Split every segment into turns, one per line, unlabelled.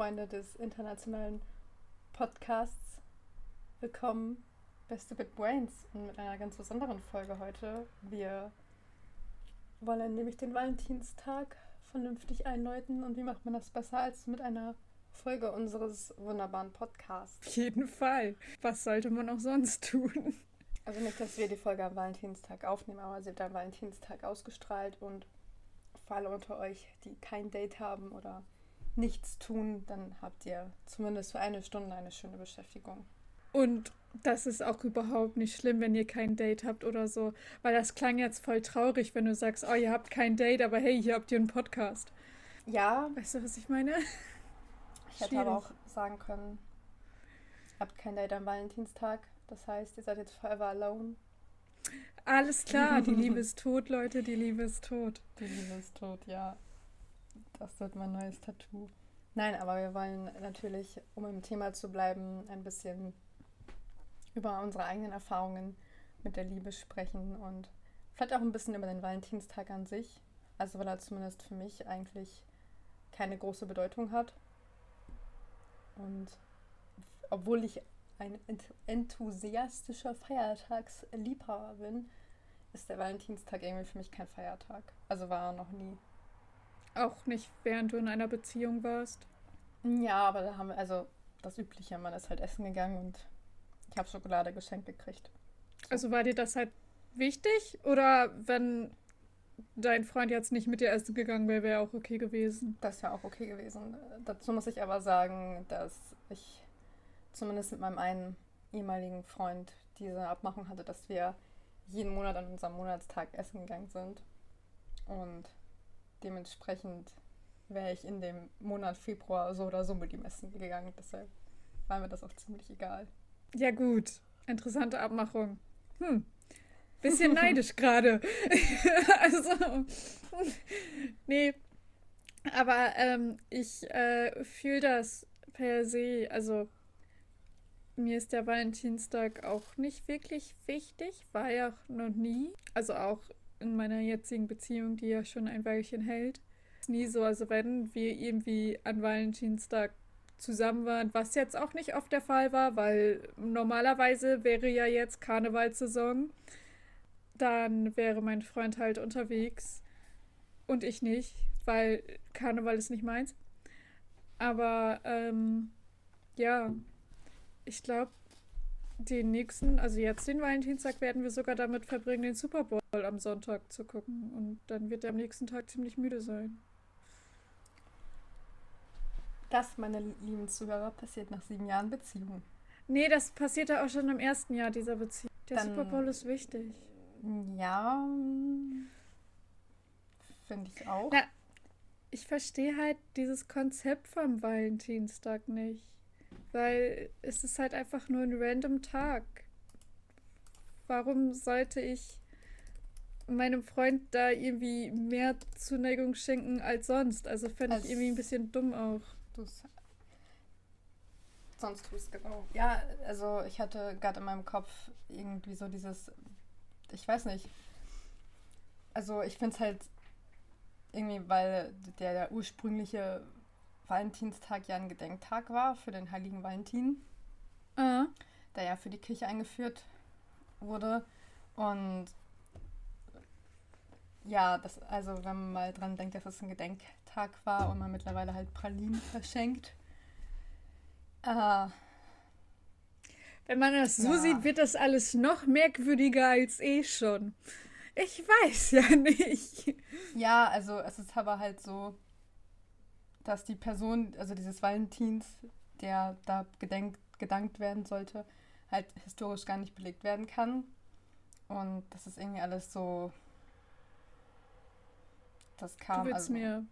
Freunde des internationalen Podcasts. Willkommen, Beste Bit Brains, und mit einer ganz besonderen Folge heute. Wir wollen nämlich den Valentinstag vernünftig einläuten. Und wie macht man das besser als mit einer Folge unseres wunderbaren Podcasts?
Auf jeden Fall. Was sollte man auch sonst tun?
Also nicht, dass wir die Folge am Valentinstag aufnehmen, aber sie wird am Valentinstag ausgestrahlt und für alle unter euch, die kein Date haben oder nichts tun, dann habt ihr zumindest für eine Stunde eine schöne Beschäftigung.
Und das ist auch überhaupt nicht schlimm, wenn ihr kein Date habt oder so. Weil das klang jetzt voll traurig, wenn du sagst, oh, ihr habt kein Date, aber hey, hier habt ihr einen Podcast.
Ja.
Weißt du, was ich meine?
Ich hätte aber auch sagen können, ihr habt kein Date am Valentinstag. Das heißt, ihr seid jetzt forever alone.
Alles klar, die Liebe ist tot, Leute, die Liebe ist tot.
Die Liebe ist tot, ja. Das wird mein neues Tattoo. Nein, aber wir wollen natürlich, um im Thema zu bleiben, ein bisschen über unsere eigenen Erfahrungen mit der Liebe sprechen und vielleicht auch ein bisschen über den Valentinstag an sich. Also weil er zumindest für mich eigentlich keine große Bedeutung hat. Und obwohl ich ein enthusiastischer Feiertagsliebhaber bin, ist der Valentinstag irgendwie für mich kein Feiertag. Also war er noch nie.
Auch nicht, während du in einer Beziehung warst?
Ja, aber da haben wir, also das Übliche, man ist halt essen gegangen und ich habe Schokolade geschenkt gekriegt.
So. Also war dir das halt wichtig? Oder wenn dein Freund jetzt nicht mit dir essen gegangen wäre, wäre auch okay gewesen?
Das wäre auch okay gewesen. Dazu muss ich aber sagen, dass ich zumindest mit meinem einen ehemaligen Freund diese Abmachung hatte, dass wir jeden Monat an unserem Monatstag essen gegangen sind. Und dementsprechend wäre ich in dem Monat Februar so oder so mit ihm essen gegangen. Deshalb war mir das auch ziemlich egal.
Ja, gut. Interessante Abmachung. Hm. Bisschen neidisch gerade. also, nee. Aber ähm, ich äh, fühle das per se. Also, mir ist der Valentinstag auch nicht wirklich wichtig. War ja auch noch nie. Also auch in meiner jetzigen Beziehung, die ja schon ein Weilchen hält. Nie so, also wenn wir irgendwie an Valentinstag zusammen waren, was jetzt auch nicht oft der Fall war, weil normalerweise wäre ja jetzt Karnevalsaison. Dann wäre mein Freund halt unterwegs und ich nicht, weil Karneval ist nicht meins. Aber ähm, ja, ich glaube, den nächsten, also jetzt den Valentinstag, werden wir sogar damit verbringen, den Super Bowl am Sonntag zu gucken. Und dann wird er am nächsten Tag ziemlich müde sein.
Das, meine lieben Zuhörer, passiert nach sieben Jahren Beziehung.
Nee, das passierte auch schon im ersten Jahr dieser Beziehung. Der dann, Super Bowl ist wichtig.
Ja, finde ich auch.
Na, ich verstehe halt dieses Konzept vom Valentinstag nicht. Weil es ist halt einfach nur ein random Tag. Warum sollte ich meinem Freund da irgendwie mehr Zuneigung schenken als sonst? Also fände ich irgendwie ein bisschen dumm auch.
Du's sonst tust genau. Ja, also ich hatte gerade in meinem Kopf irgendwie so dieses, ich weiß nicht. Also ich finde es halt irgendwie, weil der, der ursprüngliche Valentinstag ja ein Gedenktag war für den heiligen Valentin,
uh.
der ja für die Kirche eingeführt wurde. Und ja, das, also wenn man mal dran denkt, dass es ein Gedenktag war und man mittlerweile halt Pralinen verschenkt. Äh,
wenn man das so ja. sieht, wird das alles noch merkwürdiger als eh schon. Ich weiß ja nicht.
Ja, also es ist aber halt so, dass die Person, also dieses Valentins, der da gedenkt, gedankt werden sollte, halt historisch gar nicht belegt werden kann. Und das ist irgendwie alles so. Das kam.
Du willst also, mir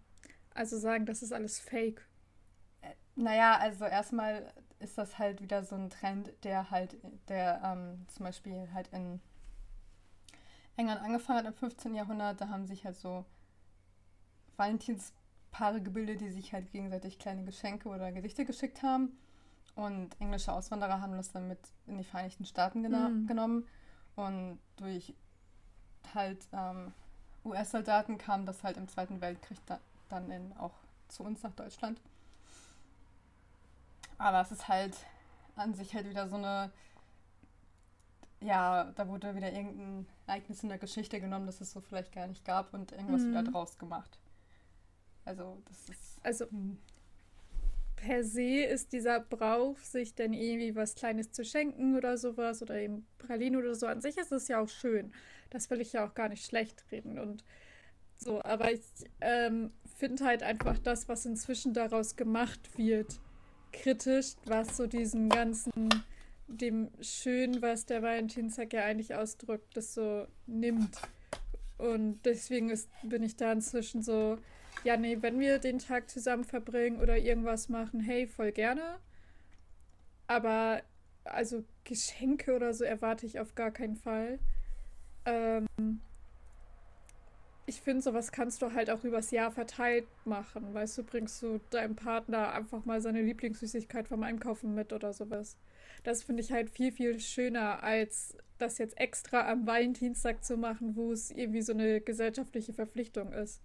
also sagen, das ist alles fake.
Äh, naja, also erstmal ist das halt wieder so ein Trend, der halt, der ähm, zum Beispiel halt in England angefangen hat im 15. Jahrhundert. Da haben sich halt so Valentins Paare gebildet, die sich halt gegenseitig kleine Geschenke oder Gedichte geschickt haben. Und englische Auswanderer haben das dann mit in die Vereinigten Staaten mhm. genommen. Und durch halt ähm, US-Soldaten kam das halt im Zweiten Weltkrieg da, dann in, auch zu uns nach Deutschland. Aber es ist halt an sich halt wieder so eine. Ja, da wurde wieder irgendein Ereignis in der Geschichte genommen, das es so vielleicht gar nicht gab und irgendwas
Mhm.
wieder draus gemacht. Also, das ist.
Also
hm.
per se ist dieser Brauch, sich dann irgendwie was Kleines zu schenken oder sowas oder eben Pralinen oder so, an sich ist es ja auch schön. Das will ich ja auch gar nicht schlecht reden und so, aber ich ähm, finde halt einfach das, was inzwischen daraus gemacht wird, kritisch, was so diesen ganzen, dem Schön, was der Valentinstag ja eigentlich ausdrückt, das so nimmt. Und deswegen ist, bin ich da inzwischen so, ja, nee, wenn wir den Tag zusammen verbringen oder irgendwas machen, hey, voll gerne. Aber also Geschenke oder so erwarte ich auf gar keinen Fall. Ähm, ich finde, sowas kannst du halt auch übers Jahr verteilt machen. Weißt du, bringst du deinem Partner einfach mal seine Lieblingssüßigkeit vom Einkaufen mit oder sowas. Das finde ich halt viel, viel schöner, als das jetzt extra am Valentinstag zu machen, wo es irgendwie so eine gesellschaftliche Verpflichtung ist.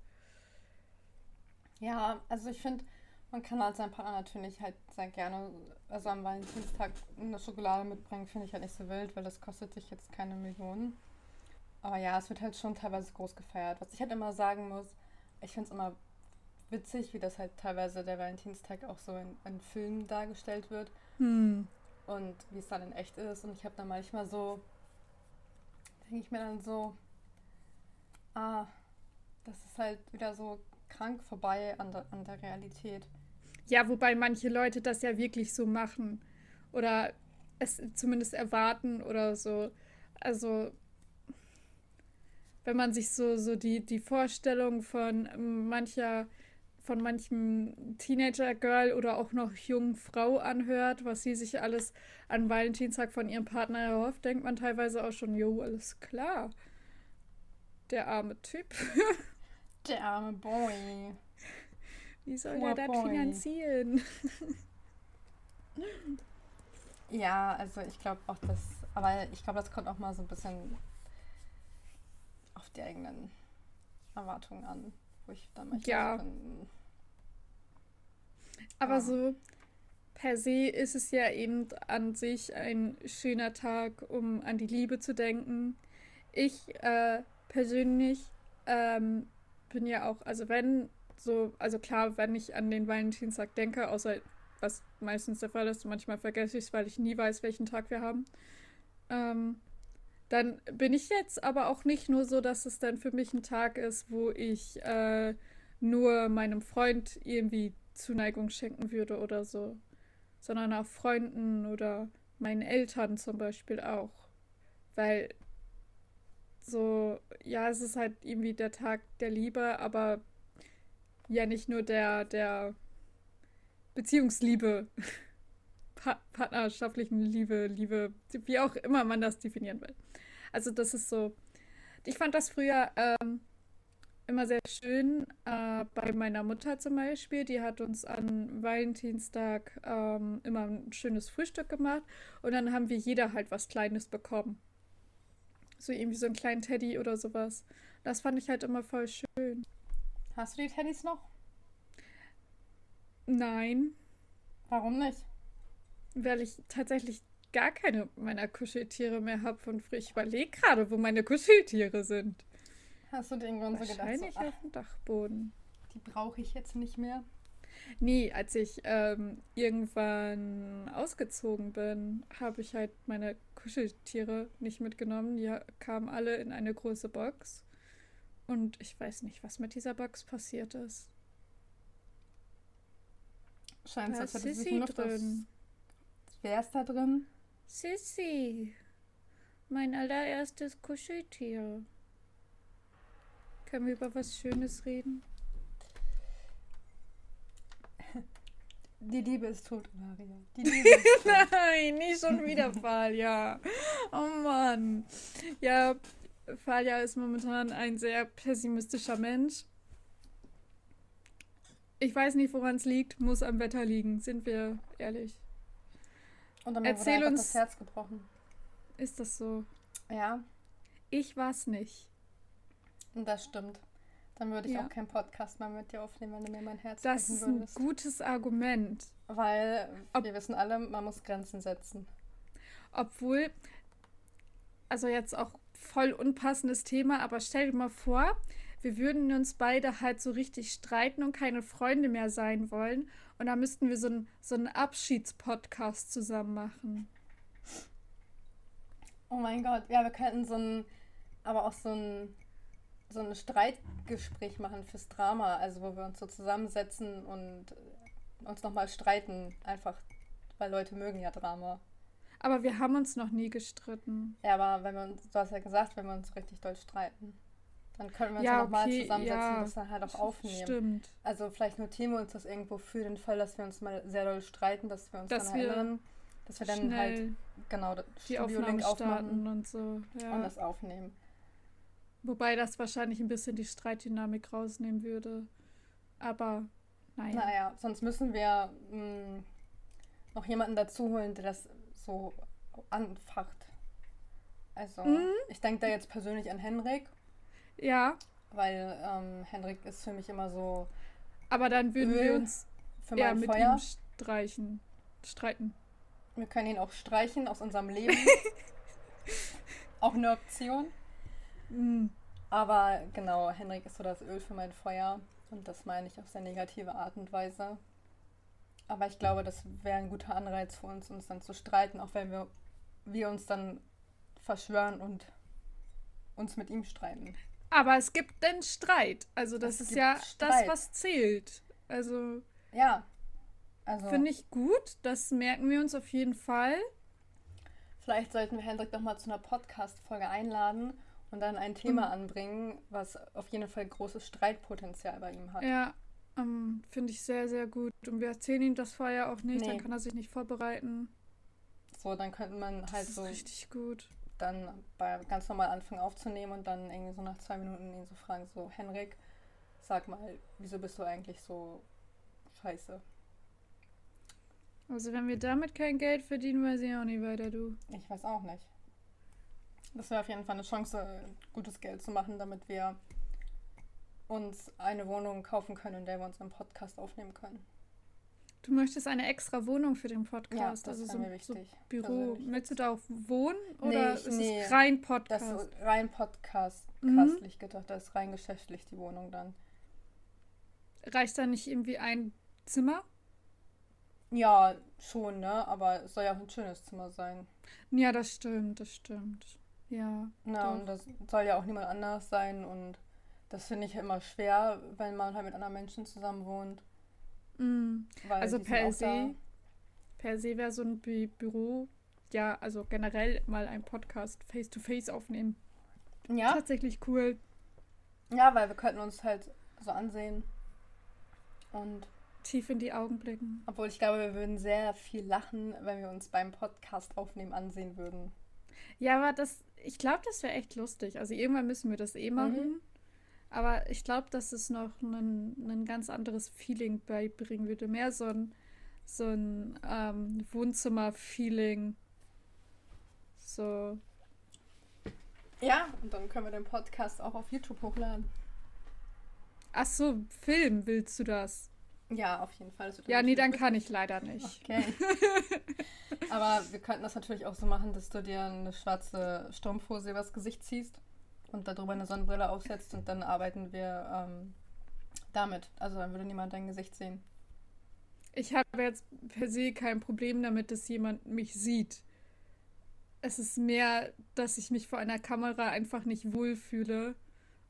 Ja, also ich finde, man kann halt seinem Partner natürlich halt sehr gerne, also am Valentinstag eine Schokolade mitbringen, finde ich halt nicht so wild, weil das kostet sich jetzt keine Millionen. Aber ja, es wird halt schon teilweise groß gefeiert. Was ich halt immer sagen muss, ich finde es immer witzig, wie das halt teilweise der Valentinstag auch so in, in Filmen dargestellt wird
Hm.
und wie es dann in echt ist. Und ich habe da manchmal so, denke ich mir dann so, ah, das ist halt wieder so krank vorbei an der, an der Realität.
Ja, wobei manche Leute das ja wirklich so machen. Oder es zumindest erwarten oder so. Also, wenn man sich so, so die, die Vorstellung von mancher, von manchem Teenager-Girl oder auch noch jungen Frau anhört, was sie sich alles an Valentinstag von ihrem Partner erhofft, denkt man teilweise auch schon, jo, alles klar. Der arme Typ.
Der arme Boy.
Wie soll
Poor
er das finanzieren?
Ja, also ich glaube auch das, aber ich glaube, das kommt auch mal so ein bisschen auf die eigenen Erwartungen an, wo ich dann manchmal
Ja.
bin,
Aber
Ja.
so per se ist es ja eben an sich ein schöner Tag, um an die Liebe zu denken. Ich äh, persönlich ähm, bin ja auch, also wenn so, also klar, wenn ich an den Valentinstag denke, außer was meistens der Fall ist, manchmal vergesse ich es, weil ich nie weiß, welchen Tag wir haben. Ähm, dann bin ich jetzt aber auch nicht nur so, dass es dann für mich ein Tag ist, wo ich äh, nur meinem Freund irgendwie Zuneigung schenken würde oder so, sondern auch Freunden oder meinen Eltern zum Beispiel auch. Weil so, ja, es ist halt irgendwie der Tag der Liebe, aber ja nicht nur der, der Beziehungsliebe, pa partnerschaftlichen Liebe, Liebe, wie auch immer man das definieren will. Also das ist so, ich fand das früher ähm, immer sehr schön. Äh, bei meiner Mutter zum Beispiel, die hat uns an Valentinstag ähm, immer ein schönes Frühstück gemacht und dann haben wir jeder halt was Kleines bekommen. So irgendwie so einen kleinen Teddy oder sowas. Das fand ich halt immer voll schön.
Hast du die Teddys noch?
Nein,
Warum nicht?
weil ich tatsächlich gar keine meiner Kuscheltiere mehr habe von früher. Ich überlege gerade, wo meine Kuscheltiere sind.
Hast du dir irgendwann so gedacht, so,
Wahrscheinlich
ach,
auf dem Dachboden.
die brauche ich jetzt nicht mehr?
Nee, als ich ähm, irgendwann ausgezogen bin, habe ich halt meine Kuscheltiere nicht mitgenommen. Die kamen alle in eine große Box. Und ich weiß nicht, was mit dieser Box passiert ist.
Scheint so, als hätte sich noch
drin.
Wer ist da drin?
Sissy, mein allererstes Kuscheltier. Können wir über was Schönes reden?
Die Liebe ist tot, Maria. Die Liebe ist tot.
Nein, nicht schon wieder Falia. Oh Mann. Ja, Falia ist momentan ein sehr pessimistischer Mensch. Ich weiß nicht, woran es liegt. Muss am Wetter liegen, sind wir ehrlich.
Und dann
Erzähl
wurde
uns-
das Herz gebrochen.
Ist das so?
Ja,
Ich war's nicht.
und das stimmt. Dann würde ich
Ja.
auch keinen Podcast mehr mit dir aufnehmen, wenn du mir mein Herz
Das ist ein
würdest.
gutes Argument.
Weil Ob wir wissen alle, man muss Grenzen setzen.
Obwohl, also jetzt auch voll unpassendes Thema, aber stell dir mal vor, wir würden uns beide halt so richtig streiten und keine Freunde mehr sein wollen. Und da müssten wir so, ein, so einen Abschiedspodcast zusammen machen.
Oh mein Gott, ja, wir könnten so ein, aber auch so ein, so ein Streitgespräch machen fürs Drama, also wo wir uns so zusammensetzen und uns nochmal streiten, einfach, weil Leute mögen ja Drama.
Aber wir haben uns noch nie gestritten.
Ja, aber wenn wir uns, du hast ja gesagt, wenn wir uns richtig doll streiten. Dann können wir uns ja, ja nochmal okay, zusammensetzen ja, und das dann halt auch aufnehmen. Stimmt. Also vielleicht notieren wir uns das irgendwo für den Fall, dass wir uns mal sehr doll streiten, dass wir uns dass dann wir erinnern, dass wir dann halt genau das Studio-Link aufmachen und so. Ja. Und das aufnehmen.
Wobei das wahrscheinlich ein bisschen die Streitdynamik rausnehmen würde. Aber naja.
Naja, sonst müssen wir mh, hm, noch jemanden dazu holen, der das so anfacht. Also, mhm. ich denke da jetzt persönlich an Henrik. Ja. Weil ähm, Henrik ist für mich immer so.
Aber dann würden Öl wir uns für ja, mit Feuer. ihm streichen. Streiten.
Wir können ihn auch streichen aus unserem Leben. auch eine Option. Mhm. Aber genau, Henrik ist so das Öl für mein Feuer. Und das meine ich auf sehr negative Art und Weise. Aber ich glaube, das wäre ein guter Anreiz für uns, uns dann zu streiten, auch wenn wir, wir uns dann verschwören und uns mit ihm streiten.
Aber es gibt den Streit. Also das es ist ja Streit. das, was zählt. Also. Ja. Also. Finde ich gut. Das merken wir uns auf jeden Fall.
Vielleicht sollten wir Hendrik doch mal zu einer Podcast-Folge einladen und dann ein Thema mhm. anbringen, was auf jeden Fall großes Streitpotenzial bei ihm hat.
Ja, ähm, finde ich sehr, sehr gut. Und wir erzählen ihm das vorher auch nicht, nee. dann kann er sich nicht vorbereiten.
So, dann könnte man halt
das
so.
Richtig gut
dann bei ganz normal anfangen aufzunehmen und dann irgendwie so nach zwei Minuten ihn so fragen, so, Henrik, sag mal, wieso bist du eigentlich so scheiße?
Also wenn wir damit kein Geld verdienen, weiß ich auch nicht weiter, du.
Ich weiß auch nicht. Das wäre auf jeden Fall eine Chance, gutes Geld zu machen, damit wir uns eine Wohnung kaufen können, in der wir unseren Podcast aufnehmen können.
Du möchtest eine extra Wohnung für den Podcast, ja, das also so, mir wichtig. So Büro. Möchtest du da auch wohnen oder nee, ist nee, es rein Podcast?
Das ist rein Podcast, mhm. gedacht, das ist rein geschäftlich die Wohnung dann.
Reicht da nicht irgendwie ein Zimmer?
Ja, schon, ne? Aber es soll ja auch ein schönes Zimmer sein.
Ja, das stimmt, das stimmt. Ja.
Na, doch. und das soll ja auch niemand anders sein und das finde ich immer schwer, wenn man halt mit anderen Menschen zusammen wohnt.
Mm. also per se, per se wäre so ein Bü Büro, ja, also generell mal ein Podcast face-to-face -face aufnehmen. Ja. Tatsächlich cool.
Ja, weil wir könnten uns halt so ansehen und
tief in die Augen blicken.
Obwohl ich glaube, wir würden sehr viel lachen, wenn wir uns beim Podcast aufnehmen ansehen würden.
Ja, aber das, ich glaube, das wäre echt lustig. Also irgendwann müssen wir das eh machen. Mhm. Aber ich glaube, dass es noch ein, ganz anderes Feeling beibringen würde. Mehr so ein, so ein ähm, Wohnzimmer-Feeling. So.
Ja, und dann können wir den Podcast auch auf YouTube hochladen.
Ach so, Film willst du das?
Ja, auf jeden Fall.
Ja, nee, dann kann ich leider nicht. Okay.
Aber wir könnten das natürlich auch so machen, dass du dir eine schwarze Strumpfhose übers Gesicht ziehst und darüber eine Sonnenbrille aufsetzt und dann arbeiten wir ähm, damit. Also dann würde niemand dein Gesicht sehen.
Ich habe jetzt per se kein Problem damit, dass jemand mich sieht. Es ist mehr, dass ich mich vor einer Kamera einfach nicht wohlfühle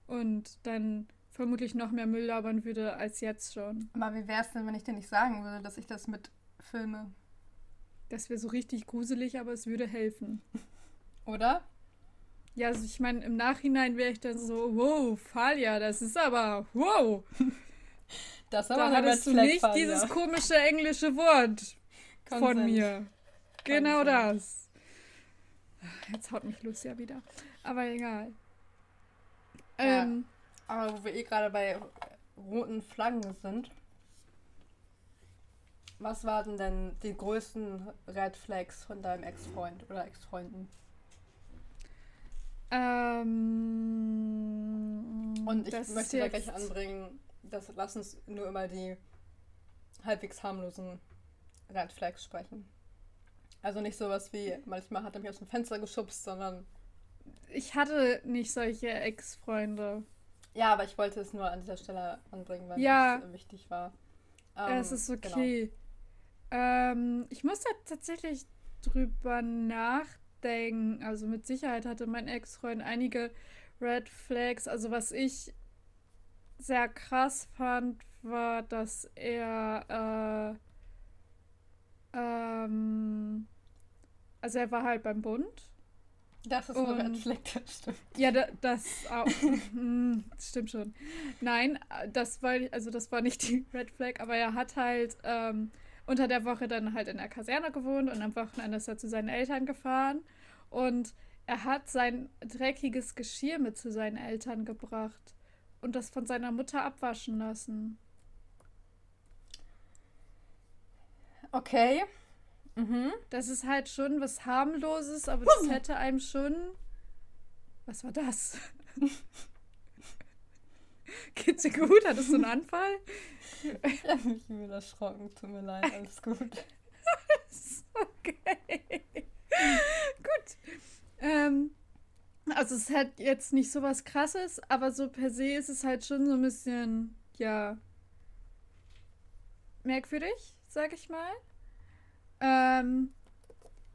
und dann vermutlich noch mehr Müll labern würde als jetzt schon.
Aber wie wäre es denn, wenn ich dir nicht sagen würde, dass ich das mit filme?
Das wäre so richtig gruselig, aber es würde helfen.
Oder?
Ja, also ich meine, im Nachhinein wäre ich dann so, wow, Falia, das ist aber, wow. Das aber da hattest du nicht Falia. dieses komische englische Wort Consent. von mir. Genau Consent. das. Jetzt haut mich Lucia wieder. Aber egal.
Ja, ähm, aber wo wir eh gerade bei roten Flaggen sind, was waren denn die größten Red Flags von deinem Ex-Freund oder Ex-Freunden? Ähm, Und ich möchte da gleich anbringen, dass lass uns nur immer die halbwegs harmlosen Red Flags sprechen. Also nicht sowas wie, manchmal hat er mich aus dem Fenster geschubst, sondern.
Ich hatte nicht solche Ex-Freunde.
Ja, aber ich wollte es nur an dieser Stelle anbringen, weil
Ja.
es wichtig war.
Ja, es
Ähm,
ist okay. Ähm, ich muss da tatsächlich drüber nachdenken. Also mit Sicherheit hatte mein Ex-Freund einige Red Flags. Also was ich sehr krass fand, war, dass er äh, ähm, also er war halt beim Bund.
Das ist ein Red Flag, das stimmt.
Ja, da, das auch. Hm, das stimmt schon. Nein, das war, also das war nicht die Red Flag, aber er hat halt ähm, unter der Woche dann halt in der Kaserne gewohnt und am Wochenende ist er zu seinen Eltern gefahren. Und er hat sein dreckiges Geschirr mit zu seinen Eltern gebracht und das von seiner Mutter abwaschen lassen.
Okay. Mhm.
Das ist halt schon was harmloses, aber das hätte einem schon. Was war das? Geht's dir gut? Hattest du einen Anfall?
Ich habe mich übel erschrocken. Tut mir leid, alles gut.
Okay. Gut. Ähm, also es hat jetzt nicht so was krasses, aber so per se ist es halt schon so ein bisschen, ja, merkwürdig, sag ich mal. Ähm,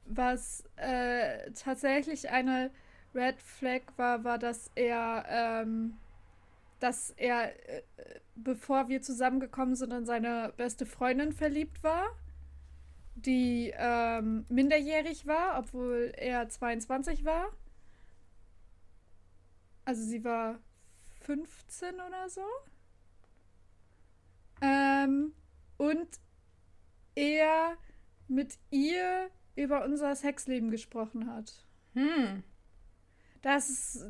was äh, tatsächlich eine Red Flag war, war, dass er, ähm, dass er, äh, bevor wir zusammengekommen sind, in seine beste Freundin verliebt war die ähm, minderjährig war, obwohl er 22 war. Also sie war 15 oder so. Ähm, und er mit ihr über unser Sexleben gesprochen hat.
Hm.
Das ist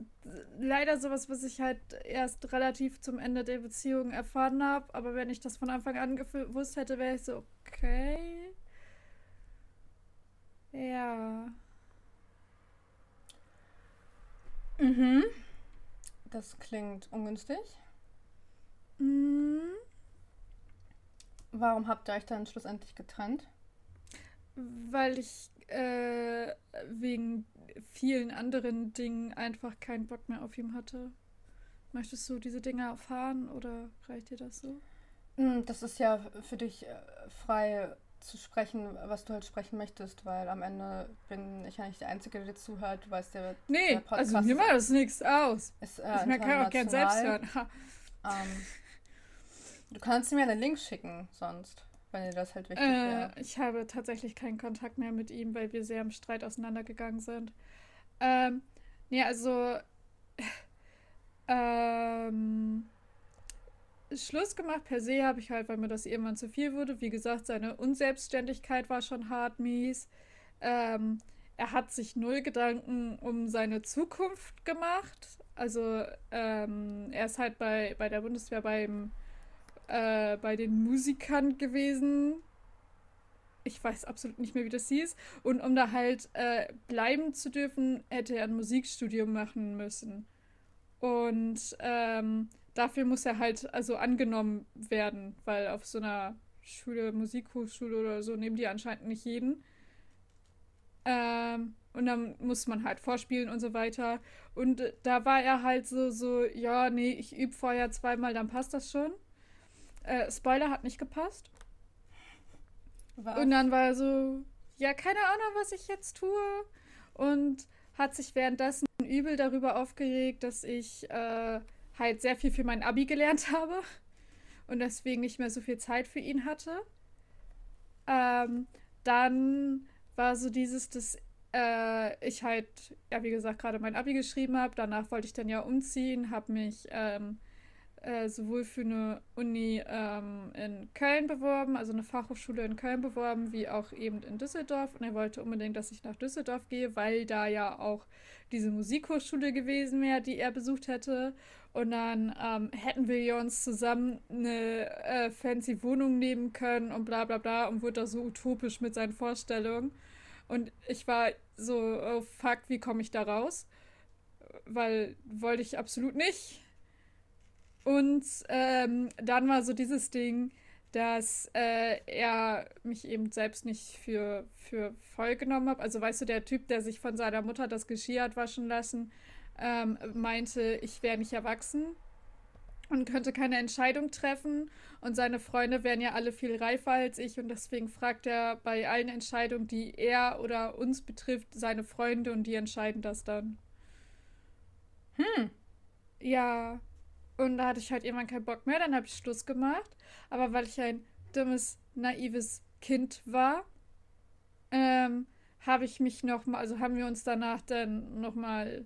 leider sowas, was ich halt erst relativ zum Ende der Beziehung erfahren habe. Aber wenn ich das von Anfang an gewusst hätte, wäre ich so, okay. Ja.
Mhm. Das klingt ungünstig.
Mhm.
Warum habt ihr euch dann schlussendlich getrennt?
Weil ich äh, wegen vielen anderen Dingen einfach keinen Bock mehr auf ihn hatte. Möchtest du diese Dinge erfahren oder reicht dir das so?
Hm, Das ist ja für dich äh, frei zu sprechen, was du halt sprechen möchtest, weil am Ende bin ich ja nicht der Einzige, der dir zuhört. Du weißt ja,
Nee,
der Podcast
also mir macht das nichts aus.
ist äh,
ich kann auch gern selbst hören.
Ähm, du kannst mir einen Link schicken, sonst, dir das halt wichtig wäre.
Äh, ich habe tatsächlich keinen Kontakt mehr mit ihm, weil wir sehr im Streit auseinandergegangen sind. Ähm, nee, also ähm, Schluss gemacht per se habe ich halt, weil mir das irgendwann zu viel wurde. Wie gesagt, seine Unselbstständigkeit war schon hart mies. Ähm, er hat sich null Gedanken um seine Zukunft gemacht. Also ähm, er ist halt bei, bei der Bundeswehr beim, äh, bei den Musikern gewesen. Ich weiß absolut nicht mehr, wie das hieß. Und um da halt äh, bleiben zu dürfen, hätte er ein Musikstudium machen müssen. Und ähm, dafür muss er halt also angenommen werden, weil auf so einer Schule, Musikhochschule oder so, nehmen die anscheinend nicht jeden. Ähm, und dann muss man halt vorspielen und so weiter. Und äh, da war er halt so, so, ja, nee, ich übe vorher zweimal, dann passt das schon. Äh, Spoiler hat nicht gepasst.
Was?
Und dann war er so, ja, keine Ahnung, was ich jetzt tue. Und hat sich währenddessen übel darüber aufgeregt, dass ich äh, halt sehr viel für mein Abi gelernt habe und deswegen nicht mehr so viel Zeit für ihn hatte. Ähm, dann war so dieses, dass äh, ich halt, ja, wie gesagt, gerade mein Abi geschrieben habe. Danach wollte ich dann ja umziehen, habe mich ähm, äh, sowohl für eine Uni ähm, in Köln beworben, also eine Fachhochschule in Köln beworben, wie auch eben in Düsseldorf. Und er wollte unbedingt, dass ich nach Düsseldorf gehe, weil da ja auch diese Musikhochschule gewesen wäre, die er besucht hätte. Und dann ähm, hätten wir uns zusammen eine äh, fancy Wohnung nehmen können und bla bla bla und wurde da so utopisch mit seinen Vorstellungen. Und ich war so, oh fuck, wie komme ich da raus? Weil wollte ich absolut nicht. Und ähm, dann war so dieses Ding, dass äh, er mich eben selbst nicht für, für voll genommen hat. Also weißt du, der Typ, der sich von seiner Mutter das Geschirr hat waschen lassen, ähm, meinte, ich wäre nicht erwachsen und könnte keine Entscheidung treffen. Und seine Freunde wären ja alle viel reifer als ich und deswegen fragt er bei allen Entscheidungen, die er oder uns betrifft, seine Freunde und die entscheiden das dann.
Hm.
Ja. Und da hatte ich halt irgendwann keinen Bock mehr, dann habe ich Schluss gemacht. Aber weil ich ein dummes, naives Kind war, ähm, habe ich mich noch mal, also haben wir uns danach dann noch mal,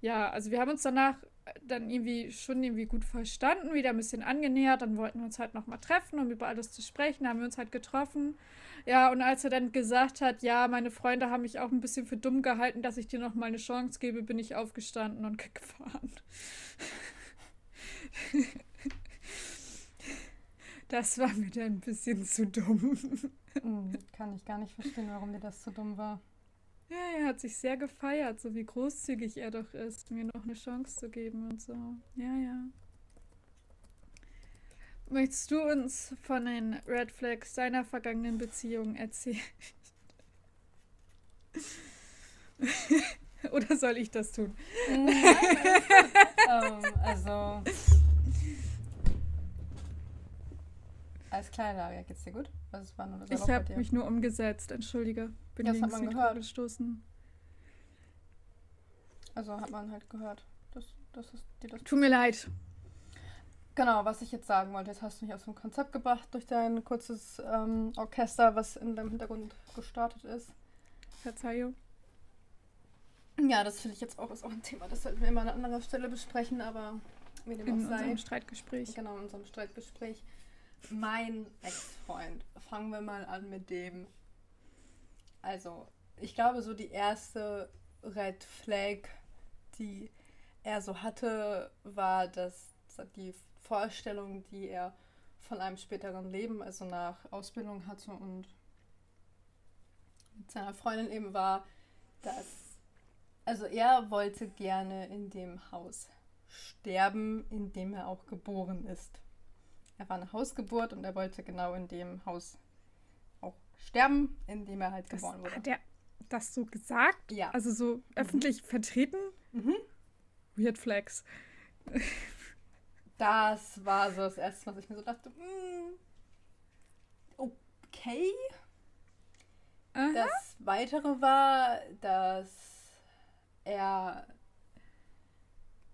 ja, also wir haben uns danach dann irgendwie schon irgendwie gut verstanden, wieder ein bisschen angenähert. Dann wollten wir uns halt nochmal treffen, um über alles zu sprechen. Haben wir uns halt getroffen. Ja, und als er dann gesagt hat, ja, meine Freunde haben mich auch ein bisschen für dumm gehalten, dass ich dir nochmal eine Chance gebe, bin ich aufgestanden und gefahren. Das war mir dann ein bisschen zu dumm.
Hm, kann ich gar nicht verstehen, warum dir das zu dumm war.
Ja, er hat sich sehr gefeiert, so wie großzügig er doch ist, mir noch eine Chance zu geben und so. Ja, ja. Möchtest du uns von den Red Flags deiner vergangenen Beziehung erzählen? Oder soll ich das tun?
ähm, also. Alles klar, Daria, geht's dir gut? Was war nur
ich habe mich nur umgesetzt, entschuldige.
Bin ja, das hat man gehört. gestoßen. Also hat man halt gehört. Das, das ist dir das
Tut mir leid.
Genau, was ich jetzt sagen wollte, jetzt hast du mich aus dem Konzept gebracht durch dein kurzes ähm, Orchester, was in deinem Hintergrund gestartet ist.
Verzeihung.
Ja, das finde ich jetzt auch, ist auch ein Thema, das sollten wir immer an einer anderen Stelle besprechen, aber
wie dem in auch sei. unserem Streitgespräch.
Genau, in unserem Streitgespräch. Mein Ex-Freund, fangen wir mal an mit dem. Also, ich glaube, so die erste Red Flag, die er so hatte, war, dass die Vorstellung, die er von einem späteren Leben, also nach Ausbildung hatte und mit seiner Freundin eben war, dass, also er wollte gerne in dem Haus sterben, in dem er auch geboren ist. Er war eine Hausgeburt und er wollte genau in dem Haus auch sterben, in dem er halt das geboren wurde.
Hat er das so gesagt?
Ja.
Also so mhm. öffentlich vertreten?
Mhm.
Weird Flags.
Das war so das erste, was ich mir so dachte, mm, okay. Aha. Das weitere war, dass er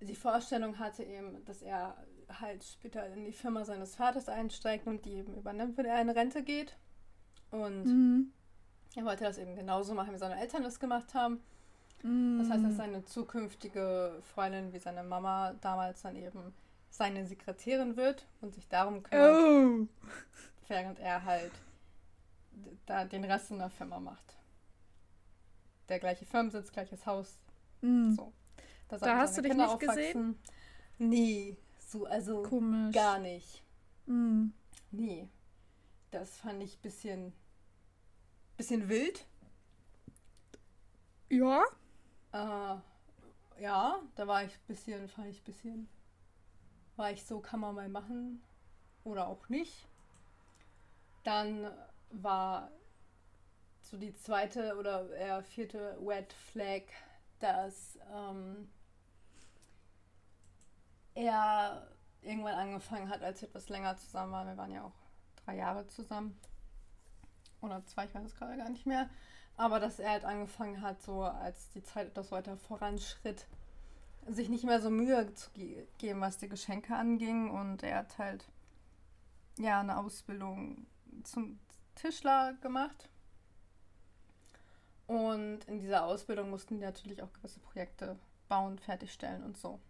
die Vorstellung hatte eben, dass er halt später in die Firma seines Vaters einsteigt und die eben übernimmt, wenn er in Rente geht. Und mhm. er wollte das eben genauso machen, wie seine Eltern es gemacht haben. Mhm. Das heißt, dass seine zukünftige Freundin, wie seine Mama damals dann eben seine Sekretärin wird und sich darum kümmert, oh. während er halt da den Rest in der Firma macht. Der gleiche Firmensitz, gleiches Haus.
Mm. So. Da, da hast du dich Kinder nicht gesehen?
Nee, so, also
Komisch.
gar nicht.
Mm.
Nee. Das fand ich ein bisschen, bisschen wild.
Ja.
Äh, ja, da war ich ein bisschen, fand ich ein bisschen war ich so, kann man mal machen oder auch nicht. Dann war so die zweite oder eher vierte Red Flag, dass ähm, er irgendwann angefangen hat, als wir etwas länger zusammen waren. Wir waren ja auch drei Jahre zusammen. Oder zwei, ich weiß es gerade gar nicht mehr. Aber dass er halt angefangen hat, so als die Zeit etwas weiter voranschritt, sich nicht mehr so Mühe zu ge geben, was die Geschenke anging. Und er hat halt ja eine Ausbildung zum Tischler gemacht. Und in dieser Ausbildung mussten die natürlich auch gewisse Projekte bauen, fertigstellen und so.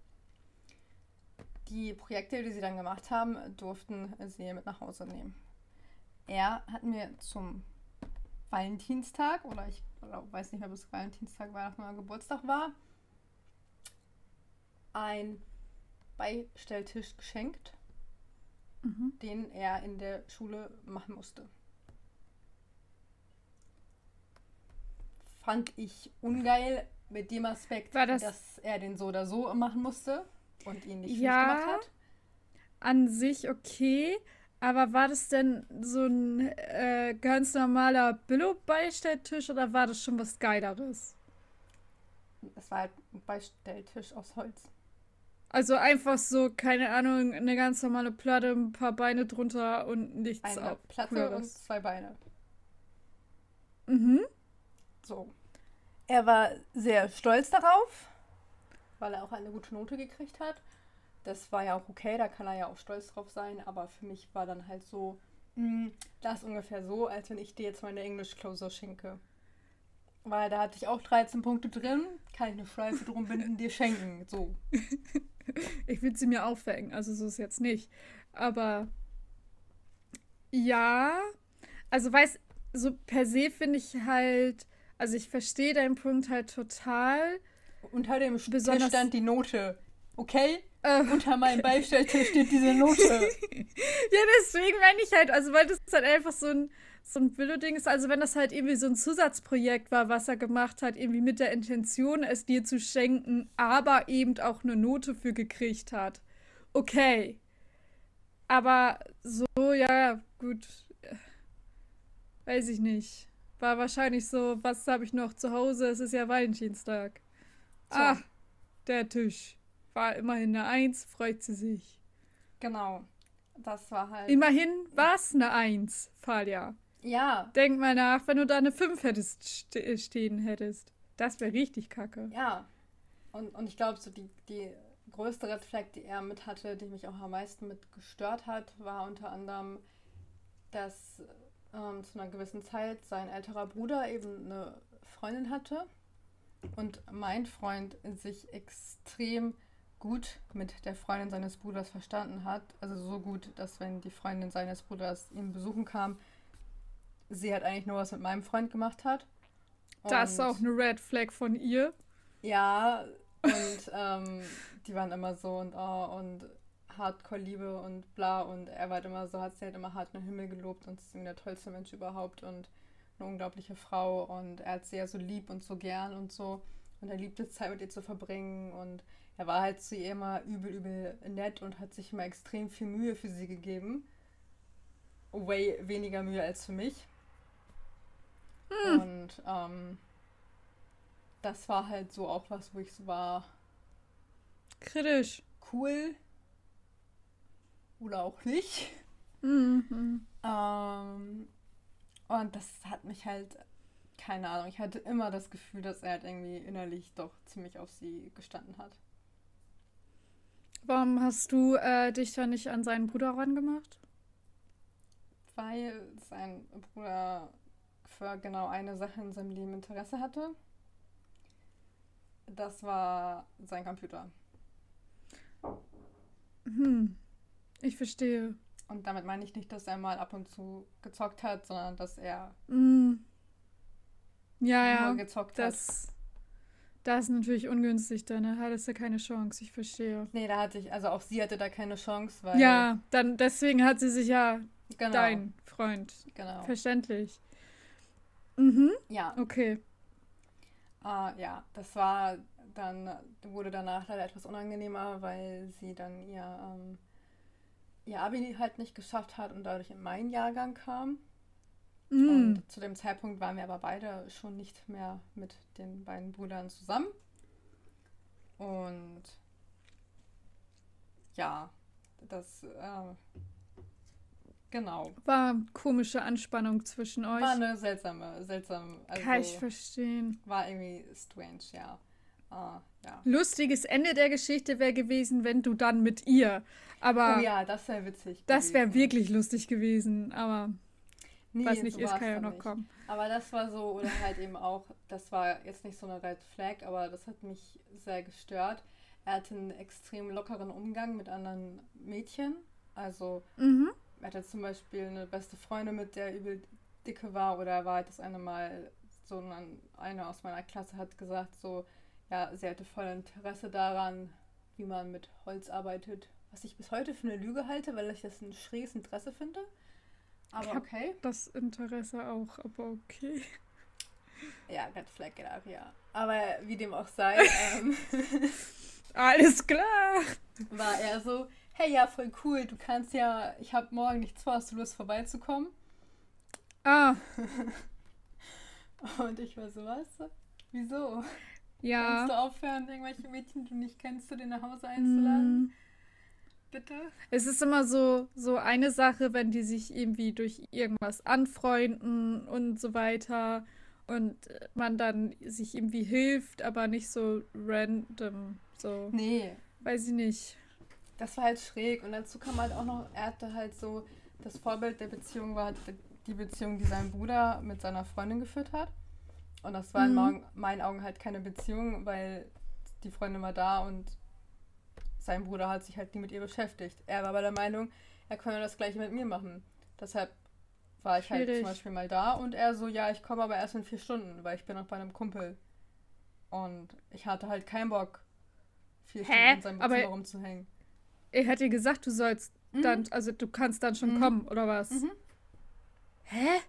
Die Projekte, die sie dann gemacht haben, durften sie mit nach Hause nehmen. Er hat mir zum Valentinstag, oder ich weiß nicht mehr, ob es Valentinstag, Weihnachten oder Geburtstag war, ein Beistelltisch geschenkt, mhm. den er in der Schule machen musste. Fand ich ungeil mit dem Aspekt,
das
dass er den so oder so machen musste und ihn nicht
ja, gemacht hat. An sich okay, Aber war das denn so ein äh, ganz normaler Billo-Beistelltisch oder war das schon was Geileres?
Es war halt ein Beistelltisch aus Holz.
Also einfach so, keine Ahnung, eine ganz normale Platte, ein paar Beine drunter und nichts
Eine
auf.
Platte
Cooleres.
und zwei Beine.
Mhm.
So. Er war sehr stolz darauf, weil er auch eine gute Note gekriegt hat. Das war ja auch okay, da kann er ja auch stolz drauf sein, aber für mich war dann halt so, mh, das ist ungefähr so, als wenn ich dir jetzt meine Englisch-Klausur schenke. Weil da hatte ich auch 13 Punkte drin, kann ich eine Schleife drum binden, dir schenken. So.
Ich will sie mir aufhängen, also so ist jetzt nicht. Aber ja, also weiß, so per se finde ich halt, also ich verstehe deinen Punkt halt total.
Unter dem Tisch
Besonders-
stand die Note. Okay?
Äh,
Unter meinem Beistelltisch steht diese Note.
Ja, deswegen meine ich halt, also weil das halt einfach so ein, so ein Billo-Ding ist. Also wenn das halt irgendwie so ein Zusatzprojekt war, was er gemacht hat, irgendwie mit der Intention, es dir zu schenken, aber eben auch eine Note für gekriegt hat. Okay. Aber so, ja, gut. Weiß ich nicht. War wahrscheinlich so, was habe ich noch zu Hause? Es ist ja Valentinstag.
So.
Ah, der Tisch. War immerhin eine Eins, freut sie sich.
Genau. Das war halt.
Immerhin war es eine Eins, Falia.
Ja,
Denk mal nach, wenn du da eine 5 hättest ste äh, stehen hättest. Das wäre richtig kacke.
ja. Und, und ich glaube, so die, die größte Red Flag, die er mit hatte, die mich auch am meisten mit gestört hat, war unter anderem, dass ähm, zu einer gewissen Zeit sein älterer Bruder eben eine Freundin hatte und mein Freund sich extrem gut mit der Freundin seines Bruders verstanden hat. Also so gut, dass wenn die Freundin seines Bruders ihn besuchen kam, sie halt eigentlich nur was mit meinem Freund gemacht hat.
Das ist
Und-
auch eine Red Flag von ihr.
ja, und ähm, die waren immer so und oh, und Hardcore-Liebe und bla und er war halt immer so, hat sie halt immer hart in den Himmel gelobt und ist irgendwie der tollste Mensch überhaupt und eine unglaubliche Frau und er hat sie ja so lieb und so gern und so und er liebte Zeit mit ihr zu verbringen und er war halt zu ihr immer übel, übel nett und hat sich immer extrem viel Mühe für sie gegeben. Way weniger Mühe als für mich. Und ähm, das war halt so auch was, wo ich so war,
Kritisch.
cool. Oder auch nicht.
Mhm.
Ähm, und das hat mich halt, keine Ahnung, ich hatte immer das Gefühl, dass er halt irgendwie innerlich doch ziemlich auf sie gestanden hat.
Warum hast du äh, dich da nicht an seinen Bruder rangemacht?
Weil sein Bruder für genau eine Sache in seinem Leben Interesse hatte. Das war sein Computer.
Hm. Ich verstehe.
Und damit meine ich nicht, dass er mal ab und zu gezockt hat, sondern dass er
Hm. Ja, ja.
gezockt hat.
Das, das ist natürlich ungünstig, dann ne? hattest du keine Chance. Ich verstehe.
Nee, da hatte ich, also auch sie hatte da keine Chance, weil.
Ja, dann deswegen hat sie sich ja
genau.
dein Freund.
Genau.
Verständlich. Mhm.
Ja,
Okay.
ah, ja, das war dann, wurde danach leider etwas unangenehmer, weil sie dann ihr, ähm, ihr Abi halt nicht geschafft hat und dadurch in meinen Jahrgang kam.
Mhm.
Und zu dem Zeitpunkt waren wir aber beide schon nicht mehr mit den beiden Brüdern zusammen. Und ja, das, äh, genau.
War komische Anspannung zwischen euch.
War eine seltsame, seltsame,
Kann ich
also
verstehen.
war irgendwie strange, ja. Ah, ja.
Lustiges Ende der Geschichte wäre gewesen, wenn du dann mit ihr. Aber
Oh ja, das wäre witzig.
das wäre wirklich lustig gewesen. Aber
Nee,
was nicht
so
ist, kann ja noch
nicht.
kommen.
Aber das war so, oder halt eben auch, das war jetzt nicht so eine Red Flag, aber das hat mich sehr gestört. Er hatte einen extrem lockeren Umgang mit anderen Mädchen. Also
Mhm.
er hatte zum Beispiel eine beste Freundin, mit der übel dicke war, oder war halt das eine Mal so ein, eine aus meiner Klasse hat gesagt, so, ja, sie hatte voll Interesse daran, wie man mit Holz arbeitet. Was ich bis heute für eine Lüge halte, weil ich das ein schräges Interesse finde. Aber
Ich
okay.
Das Interesse auch, aber okay.
Ja, Red Flag, genau, ja. Aber wie dem auch sei, ähm,
Alles klar.
war er so, hey, ja, voll cool, du kannst ja, ich habe morgen nichts vor, hast du Lust vorbeizukommen?
Ah.
Und ich war so, was? Wieso?
Ja.
Kannst du aufhören, irgendwelche Mädchen, die du nicht kennst, zu dir nach Hause einzuladen?
Mm.
Bitte?
Es ist immer so, so eine Sache, wenn die sich irgendwie durch irgendwas anfreunden und so weiter und man dann sich irgendwie hilft, aber nicht so random. So,
Nee,
weiß ich nicht.
das war halt schräg. Und dazu kam halt auch noch, er hatte halt so, das Vorbild der Beziehung war halt die Beziehung, die sein Bruder mit seiner Freundin geführt hat. Und das war in
Mhm.
meinen- meinen Augen halt keine Beziehung, weil die Freundin war da und sein Bruder hat sich halt nie mit ihr beschäftigt. Er war aber der Meinung, er könne das gleiche mit mir machen. Deshalb war ich halt
Schwierig.
zum Beispiel mal da und er so, ja, ich komme aber erst in vier Stunden, weil ich bin noch bei einem Kumpel. Und ich hatte halt keinen Bock, vier
Hä?
Stunden in seinem
Aber-
Zimmer rumzuhängen.
Er hat dir gesagt, du sollst
Mhm.
dann, also du kannst dann schon
Mhm.
kommen, oder was?
Mhm.
Hä?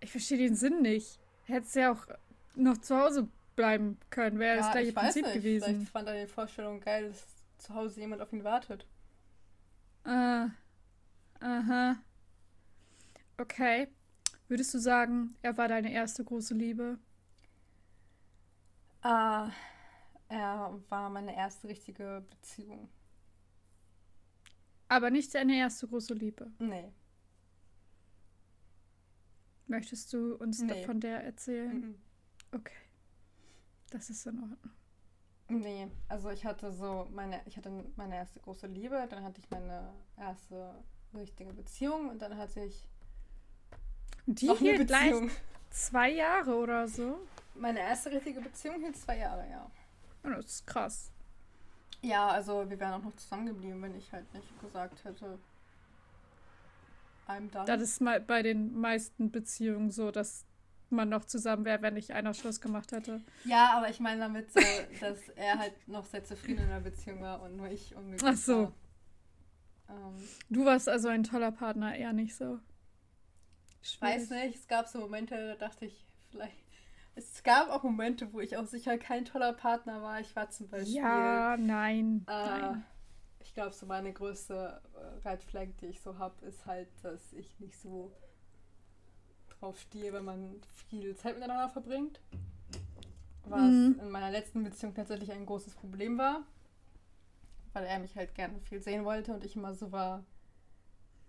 Ich verstehe den Sinn nicht. Hättest ja auch noch zu Hause bleiben können, wäre das
Ja,
gleiche
ich weiß
Prinzip
nicht.
gewesen.
Vielleicht fand er die Vorstellung geil, dass zu Hause jemand auf ihn wartet.
Ah, aha. Okay. Würdest du sagen, er war deine erste große Liebe?
Ah, er war meine erste richtige Beziehung.
Aber nicht deine erste große Liebe.
Nee.
Möchtest du uns
Nee.
von der erzählen?
Mhm.
Okay. Das ist in Ordnung.
Nee, also ich hatte so meine, ich hatte meine erste große Liebe, dann hatte ich meine erste richtige Beziehung und dann hatte ich
Die
noch
hielt gleich
Beziehung.
zwei Jahre oder so.
Meine erste richtige Beziehung hielt zwei Jahre, ja.
Oh, das ist krass.
Ja, also wir wären auch noch zusammengeblieben, wenn ich halt nicht gesagt hätte, I'm done.
Das ist mal bei den meisten Beziehungen so, dass man noch zusammen wäre, wenn nicht einer Schluss gemacht hätte.
Ja, aber ich meine damit so, dass er halt noch sehr zufrieden in der Beziehung war und nur ich unglücklich
Ach so.
Ähm,
Du warst also ein toller Partner, eher nicht so.
ich weiß nicht, es gab so Momente, da dachte ich, vielleicht. Es gab auch Momente, wo ich auch sicher kein toller Partner war. Ich war zum Beispiel.
Ja, nein,
äh,
nein.
Ich glaube, so meine größte äh, Red Flag, die ich so habe, ist halt, dass ich nicht so drauf stehe, wenn man viel Zeit miteinander verbringt. Was
Mhm.
in meiner letzten Beziehung tatsächlich ein großes Problem war. Weil er mich halt gerne viel sehen wollte und ich immer so war,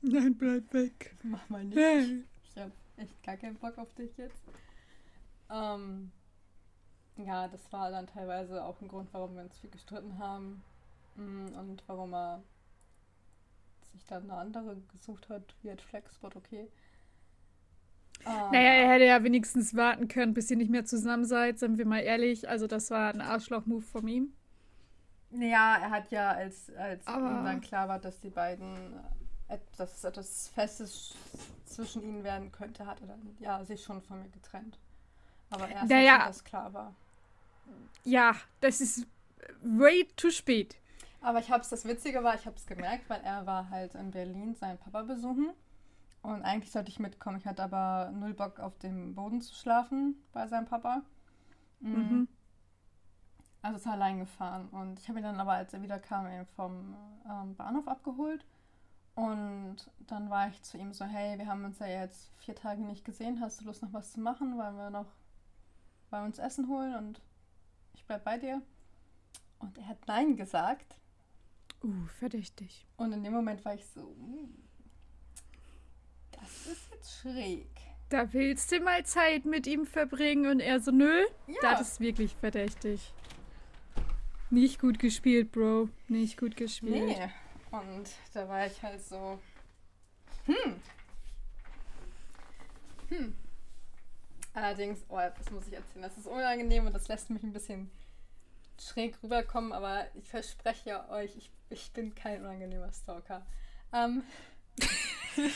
Nein, bleib weg.
mach mal nicht.
Nein.
Ich habe echt gar keinen Bock auf dich jetzt. Ähm, ja, das war dann teilweise auch ein Grund, warum wir uns viel gestritten haben. Mm, Und warum er sich dann eine andere gesucht hat, wie hat Flexbot, okay. Ähm,
Naja, er hätte ja wenigstens warten können, bis ihr nicht mehr zusammen seid, sind wir mal ehrlich. Also das war ein Arschloch-Move von ihm.
ja, er hat ja, als, als
Aber-
ihm dann klar war, dass die beiden, äh, dass es etwas Festes zwischen ihnen werden könnte, hat er dann ja sich schon von mir getrennt. Aber erst
Naja.
als das klar war.
Ja, das ist way too spät.
Aber ich hab's, das Witzige war, ich hab's gemerkt, weil er war halt in Berlin seinen Papa besuchen. Und eigentlich sollte ich mitkommen. Ich hatte aber null Bock auf dem Boden zu schlafen bei seinem Papa. Mhm.
Mhm.
Also ist er allein gefahren. Und ich habe ihn dann aber, als er wieder kam, eben vom ähm, Bahnhof abgeholt. Und dann war ich zu ihm so, hey, wir haben uns ja jetzt vier Tage nicht gesehen. Hast du Lust, noch was zu machen? Wollen wir noch, wollen wir uns Essen holen? Und ich bleib bei dir. Und er hat Nein gesagt.
Uh, verdächtig.
Und in dem Moment war ich so, "Hm, das ist jetzt schräg.
Da willst du mal Zeit mit ihm verbringen und er so, nö,
Ja,
das ist wirklich verdächtig. Nicht gut gespielt, Bro. Nicht gut gespielt.
nee. Und da war ich halt so, hm. Hm. Allerdings, oh, das muss ich erzählen, das ist unangenehm und das lässt mich ein bisschen schräg rüberkommen, aber ich verspreche euch, ich, ich bin kein unangenehmer Stalker. Ähm,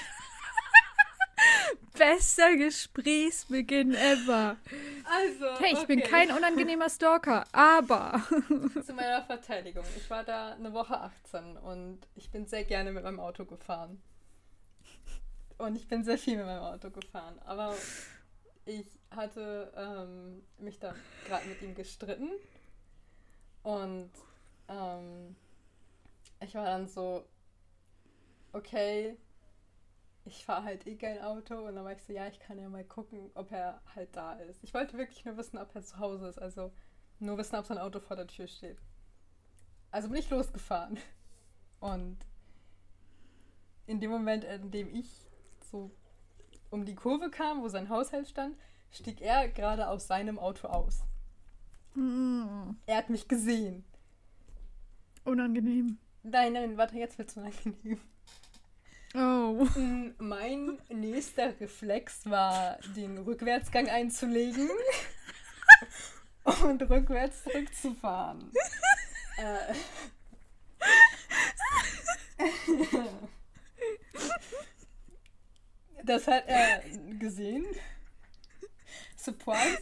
Bester Gesprächsbeginn ever.
also,
Hey, ich bin
okay.
kein unangenehmer Stalker, aber.
Zu meiner Verteidigung. Ich war da eine Woche 18 und ich bin sehr gerne mit meinem Auto gefahren. Und ich bin sehr viel mit meinem Auto gefahren. Aber ich hatte ähm, mich da gerade mit ihm gestritten. Und ähm, ich war dann so, okay, ich fahre halt eh kein Auto. Und dann war ich so, ja, ich kann ja mal gucken, ob er halt da ist. Ich wollte wirklich nur wissen, ob er zu Hause ist. Also nur wissen, ob sein Auto vor der Tür steht. Also bin ich losgefahren. Und in dem Moment, in dem ich so um die Kurve kam, wo sein Haushalt stand, stieg er gerade aus seinem Auto aus.
Mm.
Er hat mich gesehen.
Unangenehm.
Nein, nein, warte, jetzt wird's unangenehm.
Oh.
Mm, Mein nächster Reflex war, den Rückwärtsgang einzulegen und rückwärts zurückzufahren. äh. Das hat er gesehen. Surprise.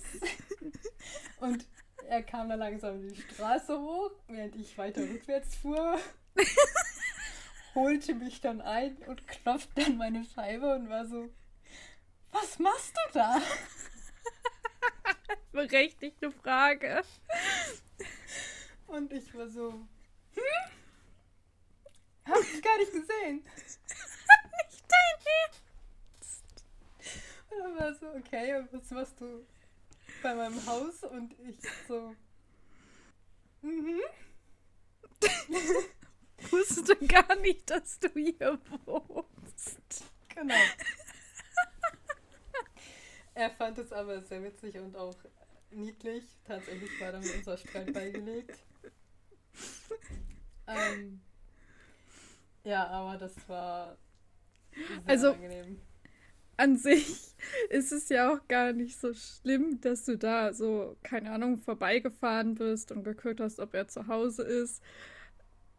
Und er kam dann langsam die Straße hoch, während ich weiter rückwärts fuhr. Holte mich dann ein und klopfte an meine Scheibe und war so, was machst du da?
Berechtigte Frage.
Und ich war so, hm? Hab ich gar nicht gesehen.
Nicht dein
Und dann war so, okay, und was machst du bei meinem Haus? Und ich so, mhm.
Wusste gar nicht, dass du hier wohnst.
Genau. er fand es aber sehr witzig und auch niedlich. Tatsächlich war dann unser Streit beigelegt. Ähm, ja, aber das war sehr
Also-
angenehm.
An sich ist es ja auch gar nicht so schlimm, dass du da so, keine Ahnung, vorbeigefahren bist und geguckt hast, ob er zu Hause ist.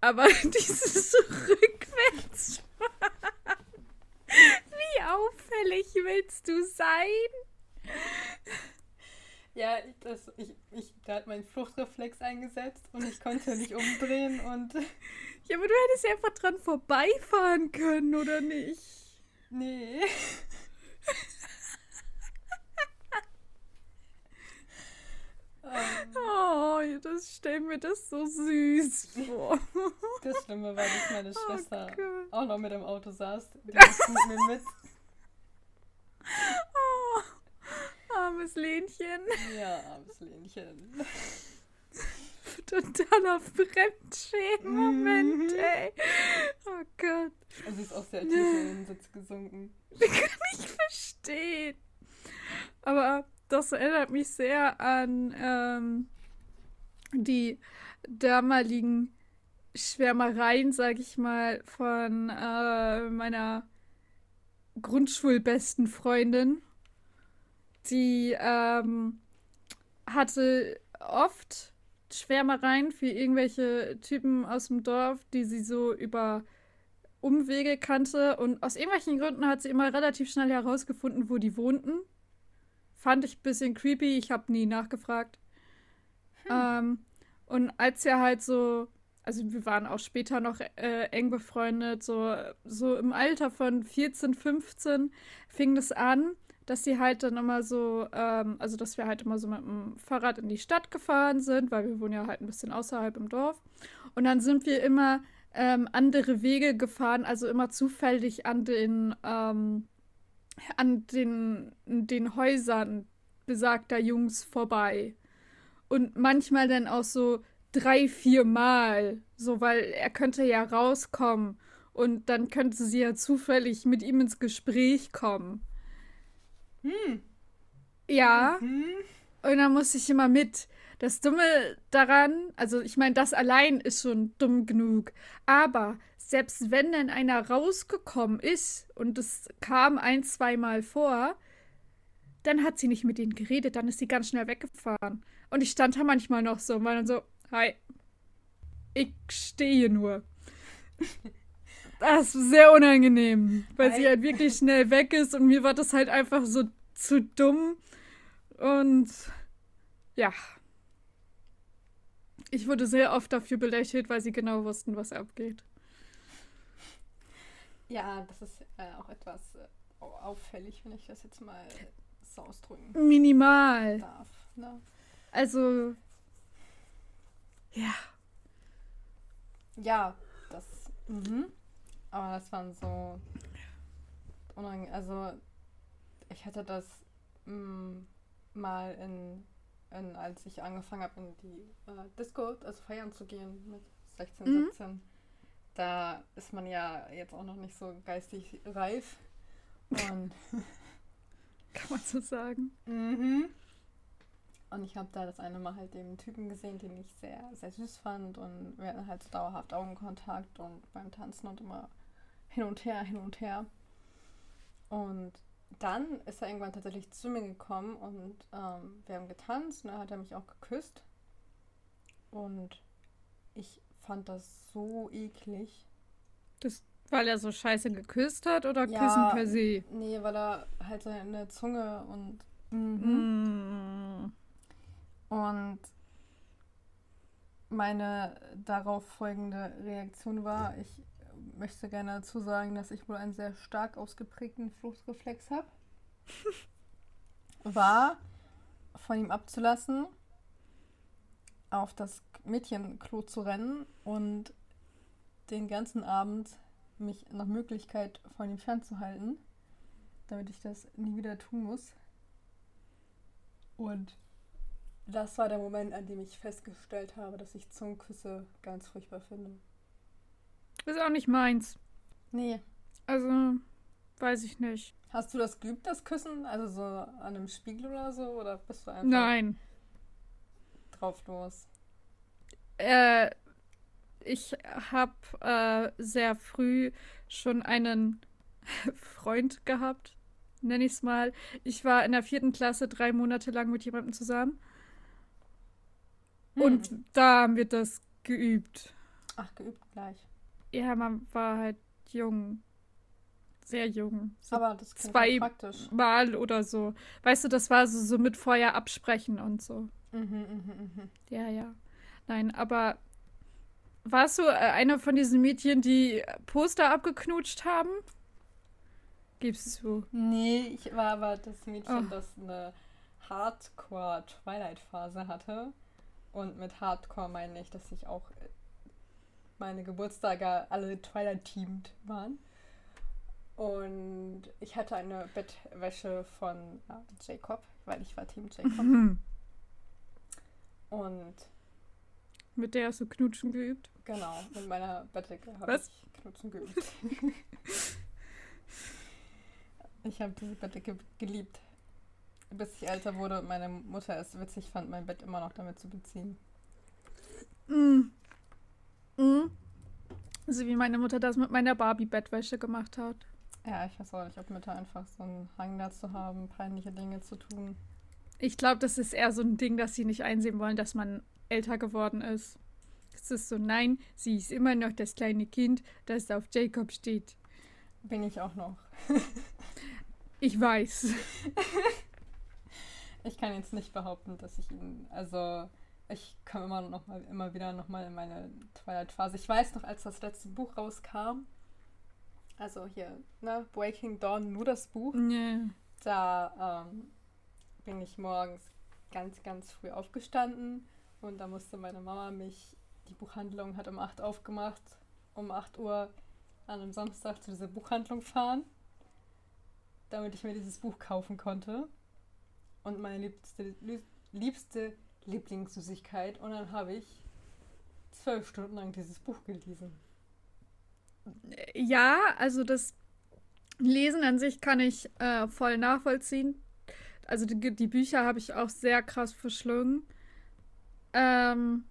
Aber dieses rückwärts Wie auffällig willst du sein?
Ja, ich, das, ich, ich, da hat mein Fluchtreflex eingesetzt und ich konnte nicht umdrehen und
Ja, aber du hättest ja einfach dran vorbeifahren können, oder nicht?
nee. ähm,
Oh, das stell mir das so süß vor.
das Schlimme war, dass meine
Oh
Schwester
Gott.
auch noch mit im Auto saß. Die mit mir mit.
Oh, armes Lenchen.
Ja, armes Lenchen.
Totaler Fremdschämen-Moment,
Mhm.
ey. Oh Gott.
Also sie ist auch sehr tief in den Sitz gesunken.
Kann ich verstehen. Aber das erinnert mich sehr an ähm, die damaligen Schwärmereien, sag ich mal, von äh, meiner Grundschulbesten Freundin. Die ähm, hatte oft Schwärmereien für irgendwelche Typen aus dem Dorf, die sie so über Umwege kannte. Und aus irgendwelchen Gründen hat sie immer relativ schnell herausgefunden, wo die wohnten. Fand ich ein bisschen creepy. Ich habe nie nachgefragt. Ähm, und als wir halt so, also wir waren auch später noch äh, eng befreundet, so, so im Alter von 14, 15 fing das an, dass sie halt dann immer so, ähm, also dass wir halt immer so mit dem Fahrrad in die Stadt gefahren sind, weil wir wohnen ja halt ein bisschen außerhalb im Dorf. Und dann sind wir immer ähm, andere Wege gefahren, also immer zufällig an den, ähm, an den, den Häusern besagter Jungs vorbei. Und manchmal dann auch so drei, vier Mal, so weil er könnte ja rauskommen und dann könnte sie ja zufällig mit ihm ins Gespräch kommen.
Hm.
Ja.
Hm.
Und dann musste ich immer mit. Das Dumme daran, also ich meine, das allein ist schon dumm genug. Aber selbst wenn dann einer rausgekommen ist und es kam ein, zweimal vor, dann hat sie nicht mit ihnen geredet, dann ist sie ganz schnell weggefahren. Und ich stand da manchmal noch so und war dann so, hi, ich stehe nur. Das ist sehr unangenehm, weil sie
Hi.
halt wirklich schnell weg ist und mir war das halt einfach so zu dumm. Und ja. Ich wurde sehr oft dafür belächelt, weil sie genau wussten, was abgeht.
Ja, das ist äh, auch etwas äh, au- auffällig, wenn ich das jetzt mal so ausdrücken
Minimal.
darf. Ne?
Also. Ja.
Ja, das. Mhm. Aber das waren so. Unangenehm. Also, ich hatte das mh, mm, mal in, in, als ich angefangen habe, in die äh, Disco, also feiern zu gehen mit 16, mhm. 17. Da ist man ja jetzt auch noch nicht so geistig reif. Und
Kann man so sagen.
Mhm. Und ich habe da das eine Mal halt den Typen gesehen, den ich sehr, sehr süß fand. Und wir hatten halt dauerhaft Augenkontakt und beim Tanzen und immer hin und her, hin und her. Und dann ist er irgendwann tatsächlich zu mir gekommen und ähm, wir haben getanzt und dann hat er mich auch geküsst. Und ich fand das so eklig.
Das, weil er so scheiße geküsst hat oder ja, Küssen per se?
Nee, weil er halt seine Zunge und. Mhm. Mm. Und meine darauf folgende Reaktion war, ich möchte gerne dazu sagen, dass ich wohl einen sehr stark ausgeprägten Fluchtreflex habe. war, von ihm abzulassen, auf das Mädchenklo zu rennen und den ganzen Abend mich nach Möglichkeit von ihm fernzuhalten, damit ich das nie wieder tun muss. Und das war der Moment, an dem ich festgestellt habe, dass ich Zungenküsse ganz furchtbar finde.
Ist auch nicht meins.
Nee.
Also, weiß ich nicht.
Hast du das geübt, das Küssen? Also so an einem Spiegel oder so? Oder bist du einfach
Nein.
drauf los?
Äh, ich habe äh, sehr früh schon einen Freund gehabt, nenne ich es mal. Ich war in der vierten Klasse drei Monate lang mit jemandem zusammen. Hm. Und da haben wir das geübt.
Ach, geübt gleich.
Ja, man war halt jung. Sehr jung.
So Aber das
zwei praktisch. Mal oder so. Weißt du, das war so, so mit vorher absprechen und so.
Mhm, mhm, mhm.
Ja, ja. Nein, aber warst du äh, einer von diesen Mädchen, die Poster abgeknutscht haben? Gibst du?
Nee, ich war aber das Mädchen, oh. das eine Hardcore-Twilight-Phase hatte. Und mit Hardcore meine ich, dass ich auch äh, meine Geburtstage alle Twilight-teamed waren. Und ich hatte eine Bettwäsche von ja, Jacob, weil ich war Team Jacob. Mhm. Und
mit der hast du Knutschen geübt?
Genau, mit meiner Bettdecke habe ich Knutschen geübt. ich habe diese Bettdecke geliebt bis ich älter wurde und meine Mutter es witzig fand, mein Bett immer noch damit zu beziehen.
Mm. Mm. So wie meine Mutter das mit meiner Barbie-Bettwäsche gemacht hat.
Ja, ich weiß auch nicht, ob Mütter einfach so einen Hang dazu haben, peinliche Dinge zu tun.
Ich glaube, das ist eher so ein Ding, dass sie nicht einsehen wollen, dass man älter geworden ist. Es ist so, nein, sie ist immer noch das kleine Kind, das auf Jacob steht.
Bin ich auch noch.
ich weiß.
Ich kann jetzt nicht behaupten, dass ich ihn, also ich komme immer noch mal, immer wieder noch mal in meine Twilight-Phase. Ich weiß noch, als das letzte Buch rauskam, also hier, ne, Breaking Dawn, nur das Buch,
yeah.
da ähm, bin ich morgens ganz, ganz früh aufgestanden und da musste meine Mama mich, die Buchhandlung hat um 8 aufgemacht, um 8 Uhr an einem Samstag zu dieser Buchhandlung fahren, damit ich mir dieses Buch kaufen konnte und meine liebste, liebste Lieblingssüßigkeit. Und dann habe ich zwölf Stunden lang dieses Buch gelesen.
Ja, also das Lesen an sich kann ich äh, voll nachvollziehen. Also die, die Bücher habe ich auch sehr krass verschlungen. Ähm,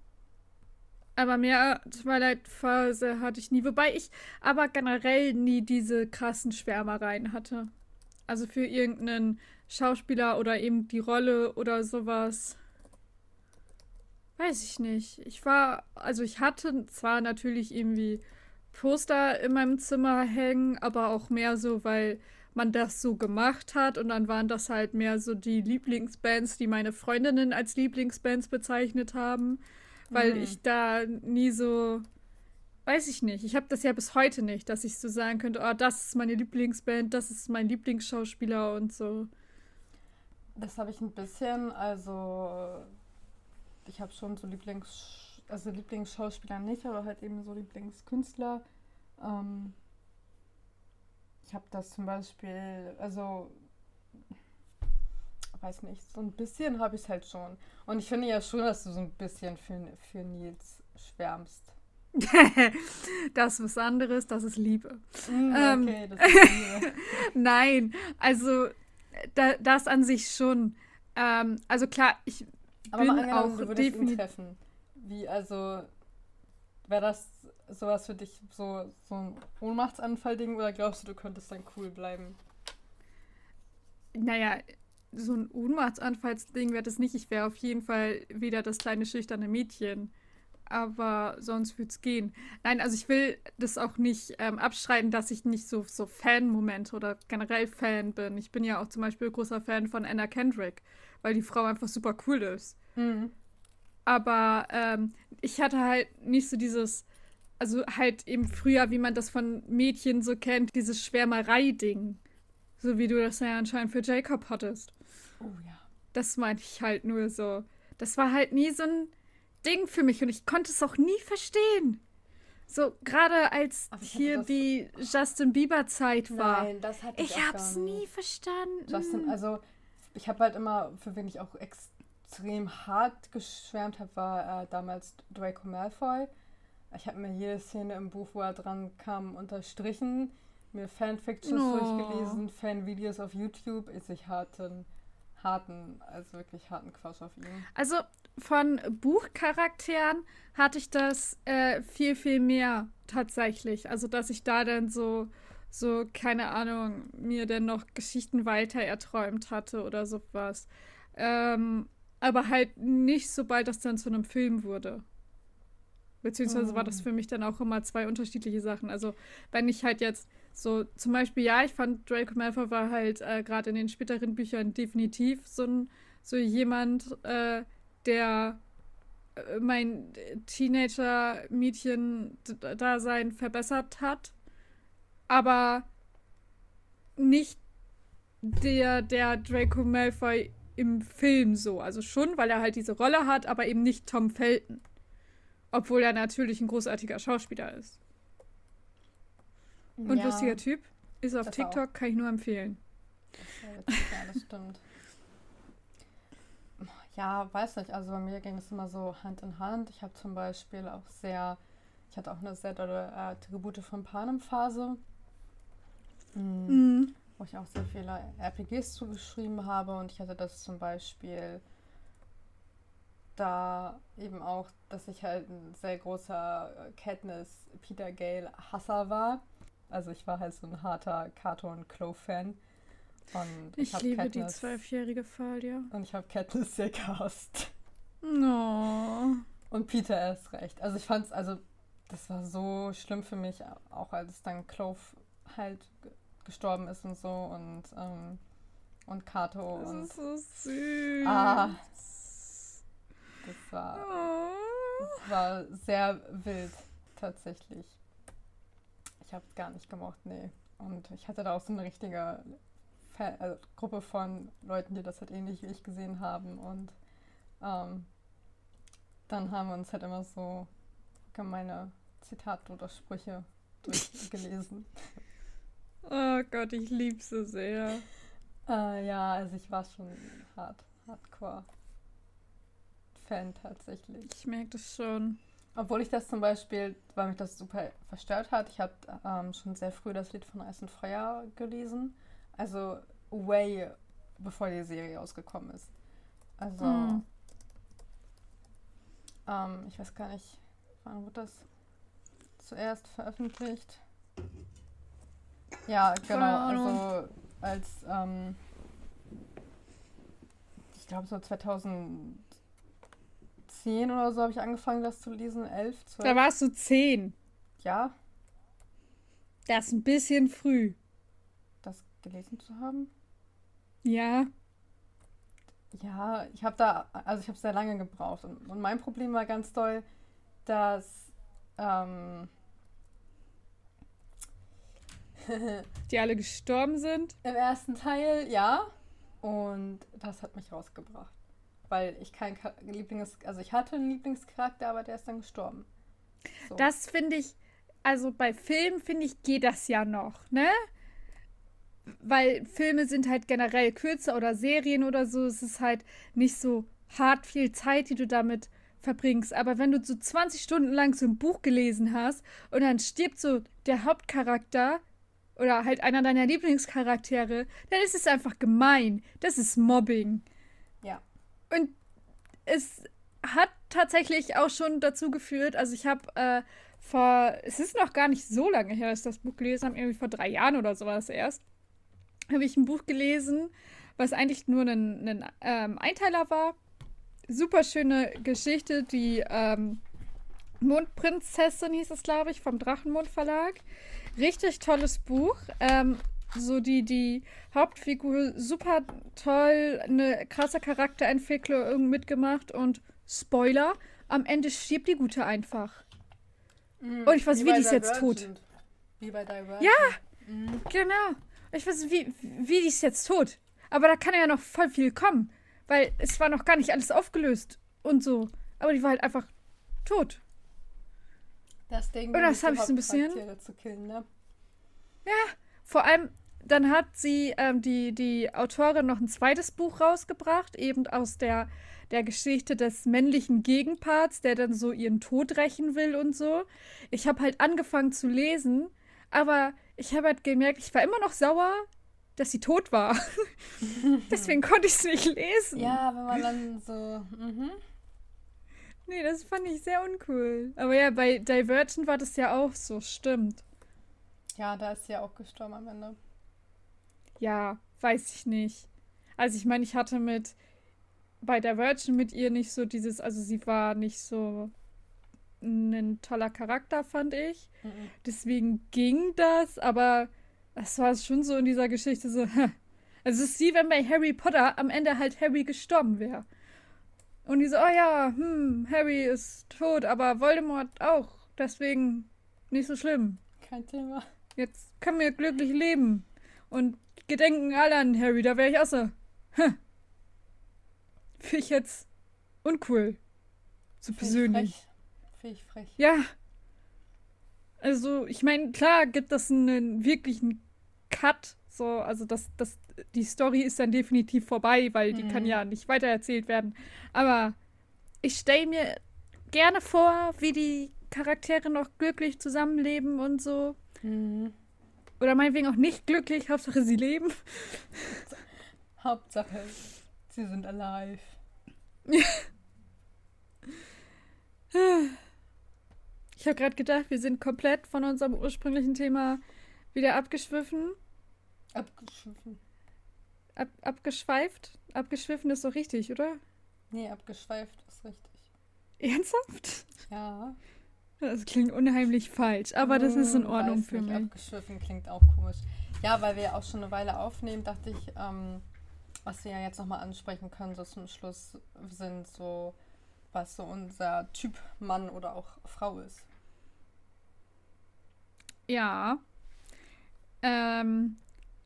aber mehr Twilight-Phase hatte ich nie. Wobei ich aber generell nie diese krassen Schwärmereien hatte. Also für irgendeinen Schauspieler oder eben die Rolle oder sowas. Weiß ich nicht. Ich war, also ich hatte zwar natürlich irgendwie Poster in meinem Zimmer hängen, aber auch mehr so, weil man das so gemacht hat und dann waren das halt mehr so die Lieblingsbands, die meine Freundinnen als Lieblingsbands bezeichnet haben, weil mhm. ich da nie so weiß ich nicht. Ich habe das ja bis heute nicht, dass ich so sagen könnte, oh, das ist meine Lieblingsband, das ist mein Lieblingsschauspieler und so.
Das habe ich ein bisschen, also ich habe schon so Lieblings, also Lieblingsschauspieler nicht, aber halt eben so Lieblingskünstler. Ähm, ich habe das zum Beispiel, also weiß nicht, so ein bisschen habe ich es halt schon. Und ich finde ja schon, dass du so ein bisschen für, für Nils schwärmst.
das ist was anderes, das ist Liebe. Mm, okay, ähm, das ist Liebe. Nein, also da, das an sich schon. Ähm, also klar, ich Aber bin mal auch
du treffen. Wie also wäre das sowas für dich so so ein Ohnmachtsanfall-Ding oder glaubst du, du könntest dann cool bleiben?
Naja, so ein Ohnmachtsanfallsding wäre das nicht. Ich wäre auf jeden Fall wieder das kleine schüchterne Mädchen. Aber sonst würde es gehen. Nein, also ich will das auch nicht ähm, abstreiten, dass ich nicht so, so Fan-Momente oder generell Fan bin. Ich bin ja auch zum Beispiel großer Fan von Anna Kendrick, weil die Frau einfach super cool ist. Mhm. Aber ähm, ich hatte halt nicht so dieses, also halt eben früher, wie man das von Mädchen so kennt, dieses Schwärmerei-Ding. So wie du das ja anscheinend für Jacob hattest. Oh ja. Das meinte ich halt nur so. Das war halt nie so ein Ding für mich und ich konnte es auch nie verstehen. So, gerade als hier die Justin Bieber-Zeit war. Nein, das hatte ich Ich hab's nie verstanden.
Justin, also, ich habe halt immer, für wen ich auch extrem hart geschwärmt habe, war äh, damals Draco Malfoy. Ich habe mir jede Szene im Buch, wo er dran kam, unterstrichen, mir Fanfictions oh. durchgelesen, Fanvideos auf YouTube. Ist ich harten harten, also wirklich harten Quatsch auf ihn.
Also von Buchcharakteren hatte ich das äh, viel, viel mehr tatsächlich. Also, dass ich da dann so, so, keine Ahnung, mir dann noch Geschichten weiter erträumt hatte oder sowas. Ähm, aber halt nicht, sobald das dann zu einem Film wurde. Beziehungsweise war das oh. für mich dann auch immer zwei unterschiedliche Sachen. Also, wenn ich halt jetzt so, zum Beispiel, ja, ich fand Draco Malfoy war halt äh, gerade in den späteren Büchern definitiv so ein, so jemand, äh, der äh, mein Teenager-Mädchen-Dasein verbessert hat. Aber nicht der, der Draco Malfoy im Film so. Also schon, weil er halt diese Rolle hat, aber eben nicht Tom Felton. Obwohl er natürlich ein großartiger Schauspieler ist. Und ja, lustiger Typ. Ist auf TikTok, auch. kann ich nur empfehlen.
Das ja, das stimmt. Ja, weiß nicht. Also bei mir ging es immer so Hand in Hand. Ich habe zum Beispiel auch sehr, ich hatte auch eine sehr dolle äh, Tribute von Panem-Phase, mhm. mhm. wo ich auch sehr viele RPGs zugeschrieben habe. Und ich hatte das zum Beispiel da eben auch, dass ich halt ein sehr großer Katniss Peter Gale Hasser war. Also ich war halt so ein harter Kato und Clove-Fan.
Und ich, ich liebe Katniss, die zwölfjährige Falia.
Und ich habe Katniss sehr gehasst. No. Und Peter erst recht. Also ich fand's, also das war so schlimm für mich, auch als dann Clove halt gestorben ist und so und und Kato das und ist so süß. Ah, das war oh. das war sehr wild tatsächlich. Ich habe es gar nicht gemocht, nee. Und ich hatte da auch so eine richtige Fan also Gruppe von Leuten, die das halt ähnlich wie ich gesehen haben. Und ähm, dann haben wir uns halt immer so gemeine Zitate oder Sprüche durchgelesen.
oh Gott, ich liebe sie sehr.
Äh, ja, also ich war schon hart, hardcore Fan tatsächlich.
Ich merke das schon.
Obwohl ich das zum Beispiel, weil mich das super verstört hat, ich habe ähm, schon sehr früh das Lied von Eis und Feuer gelesen. Also way bevor die Serie ausgekommen ist. Also, mhm. ähm, ich weiß gar nicht, wann wird das zuerst veröffentlicht? Ja, genau, also als, ähm, ich glaube so 2010 oder so habe ich angefangen, das zu lesen, 11, 12.
Da warst du 10.
Ja.
Das ist ein bisschen früh
gelesen zu haben.
Ja.
Ja, ich habe da, also ich habe sehr lange gebraucht. Und, und, mein Problem war ganz doll, dass ähm,
die alle gestorben sind.
Im ersten Teil, ja. Und das hat mich rausgebracht. Weil ich kein Lieblings, also ich hatte einen Lieblingscharakter, aber der ist dann gestorben.
So. Das finde ich, also bei Filmen finde ich, geht das ja noch, ne? Weil Filme sind halt generell kürzer oder Serien oder so, es ist halt nicht so hart viel Zeit, die du damit verbringst. Aber wenn du so 20 Stunden lang so ein Buch gelesen hast und dann stirbt so der Hauptcharakter oder halt einer deiner Lieblingscharaktere, dann ist es einfach gemein. Das ist Mobbing. Und es hat tatsächlich auch schon dazu geführt, also ich habe äh, vor, es ist noch gar nicht so lange her, dass ich das Buch gelesen habe, irgendwie vor drei Jahren oder sowas erst, habe ich ein Buch gelesen, was eigentlich nur ein, ein ähm, Einteiler war. Super schöne Geschichte, die ähm, Mondprinzessin hieß es, glaube ich, vom Drachenmond Verlag. Richtig tolles Buch. Ähm, so die, die Hauptfigur super toll, eine krasse Charakterentwicklung mitgemacht und Spoiler, am Ende stirbt die Gute einfach. Mm, und ich weiß, wie, wie die ist jetzt tot.
Wie bei Divergent.
Ja, mm. genau. Ich weiß, wie, wie die ist jetzt tot. Aber da kann ja noch voll viel kommen. Weil es war noch gar nicht alles aufgelöst und so. Aber die war halt einfach tot.
Das Ding,
und das habe ich so ein bisschen.
Zu killen, ne?
Ja, vor allem, dann hat sie, ähm, die, die Autorin, noch ein zweites Buch rausgebracht, eben aus der, der Geschichte des männlichen Gegenparts, der dann so ihren Tod rächen will und so. Ich habe halt angefangen zu lesen, aber ich habe halt gemerkt, ich war immer noch sauer, dass sie tot war. Deswegen konnte ich es nicht lesen.
Ja, wenn man dann so. Mhm.
Nee, das fand ich sehr uncool. Aber ja, bei Divergent war das ja auch so, stimmt.
Ja, da ist sie ja auch gestorben am Ende.
Ja, weiß ich nicht. Also ich meine, ich hatte mit bei der Virgin mit ihr nicht so dieses, also sie war nicht so ein toller Charakter, fand ich. Mhm. Deswegen ging das, aber das war schon so in dieser Geschichte so. Also es ist wie wenn bei Harry Potter am Ende halt Harry gestorben wäre. Und die so, oh ja, hm, Harry ist tot, aber Voldemort auch. Deswegen nicht so schlimm.
Kein Thema.
Jetzt können wir glücklich leben. Und gedenken alle an Harry, da wäre ich so. Hm. Finde ich jetzt uncool. So persönlich.
Finde ich frech.
Ja. Also, ich meine, klar gibt das einen wirklichen Cut. So, also das, das, die Story ist dann definitiv vorbei, weil die mhm. kann ja nicht weitererzählt werden. Aber ich stelle mir gerne vor, wie die Charaktere noch glücklich zusammenleben und so. Mhm. Oder meinetwegen auch nicht glücklich, Hauptsache sie leben.
Hauptsache, sie sind alive.
Ich habe gerade gedacht, wir sind komplett von unserem ursprünglichen Thema wieder abgeschwiffen.
Abgeschwiffen.
Ab, abgeschweift? Abgeschwiffen ist doch richtig, oder?
Nee, abgeschweift ist richtig.
Ernsthaft?
Ja.
Das klingt unheimlich falsch, aber das ist in hm, Ordnung Weiß für mich.
Abgeschwiffen klingt auch komisch. Ja, weil wir auch schon eine Weile aufnehmen, dachte ich, ähm, was wir ja jetzt nochmal ansprechen können, so zum Schluss sind so, was so unser Typ Mann oder auch Frau ist.
Ja. Ähm,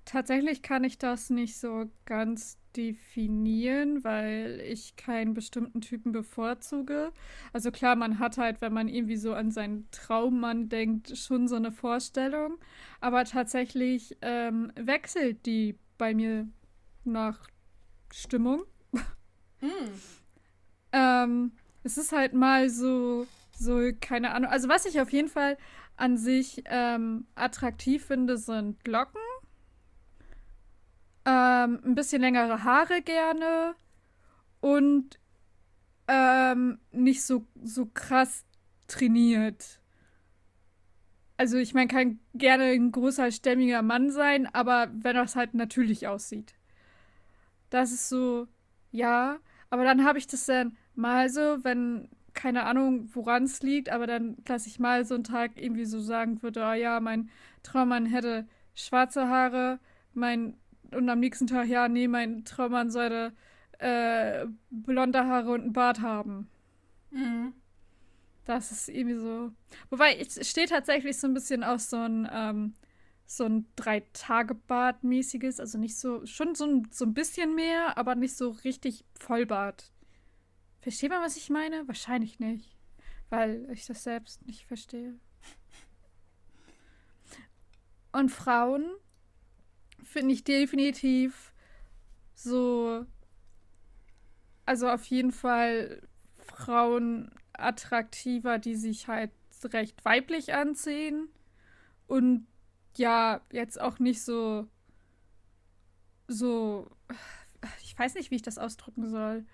tatsächlich kann ich das nicht so ganz definieren, weil ich keinen bestimmten Typen bevorzuge. Also klar, man hat halt, wenn man irgendwie so an seinen Traummann denkt, schon so eine Vorstellung. Aber tatsächlich ähm, wechselt die bei mir nach Stimmung. Mm. ähm, es ist halt mal so, so, keine Ahnung. Also was ich auf jeden Fall an sich ähm, attraktiv finde, sind Glocken ähm, ein bisschen längere Haare gerne und ähm, nicht so, so krass trainiert. Also ich meine, kann gerne ein großer, stämmiger Mann sein, aber wenn das halt natürlich aussieht. Das ist so, ja, aber dann habe ich das dann mal so, wenn, keine Ahnung, woran es liegt, aber dann, dass ich mal so einen Tag irgendwie so sagen würde, oh ja, mein Traummann hätte schwarze Haare, mein und am nächsten Tag, ja, nee, mein Traummann sollte äh, blonde Haare und einen Bart haben. Mhm. Das ist irgendwie so. Wobei, es steht tatsächlich so ein bisschen aus so ein, ähm, so ein Drei-Tage-Bart-mäßiges, also nicht so, schon so ein, so ein bisschen mehr, aber nicht so richtig Vollbart. Versteht man, was ich meine? Wahrscheinlich nicht, weil ich das selbst nicht verstehe. Und Frauen finde ich definitiv so, also auf jeden Fall Frauen attraktiver, die sich halt recht weiblich anziehen und ja, jetzt auch nicht so, so, ich weiß nicht, wie ich das ausdrücken soll.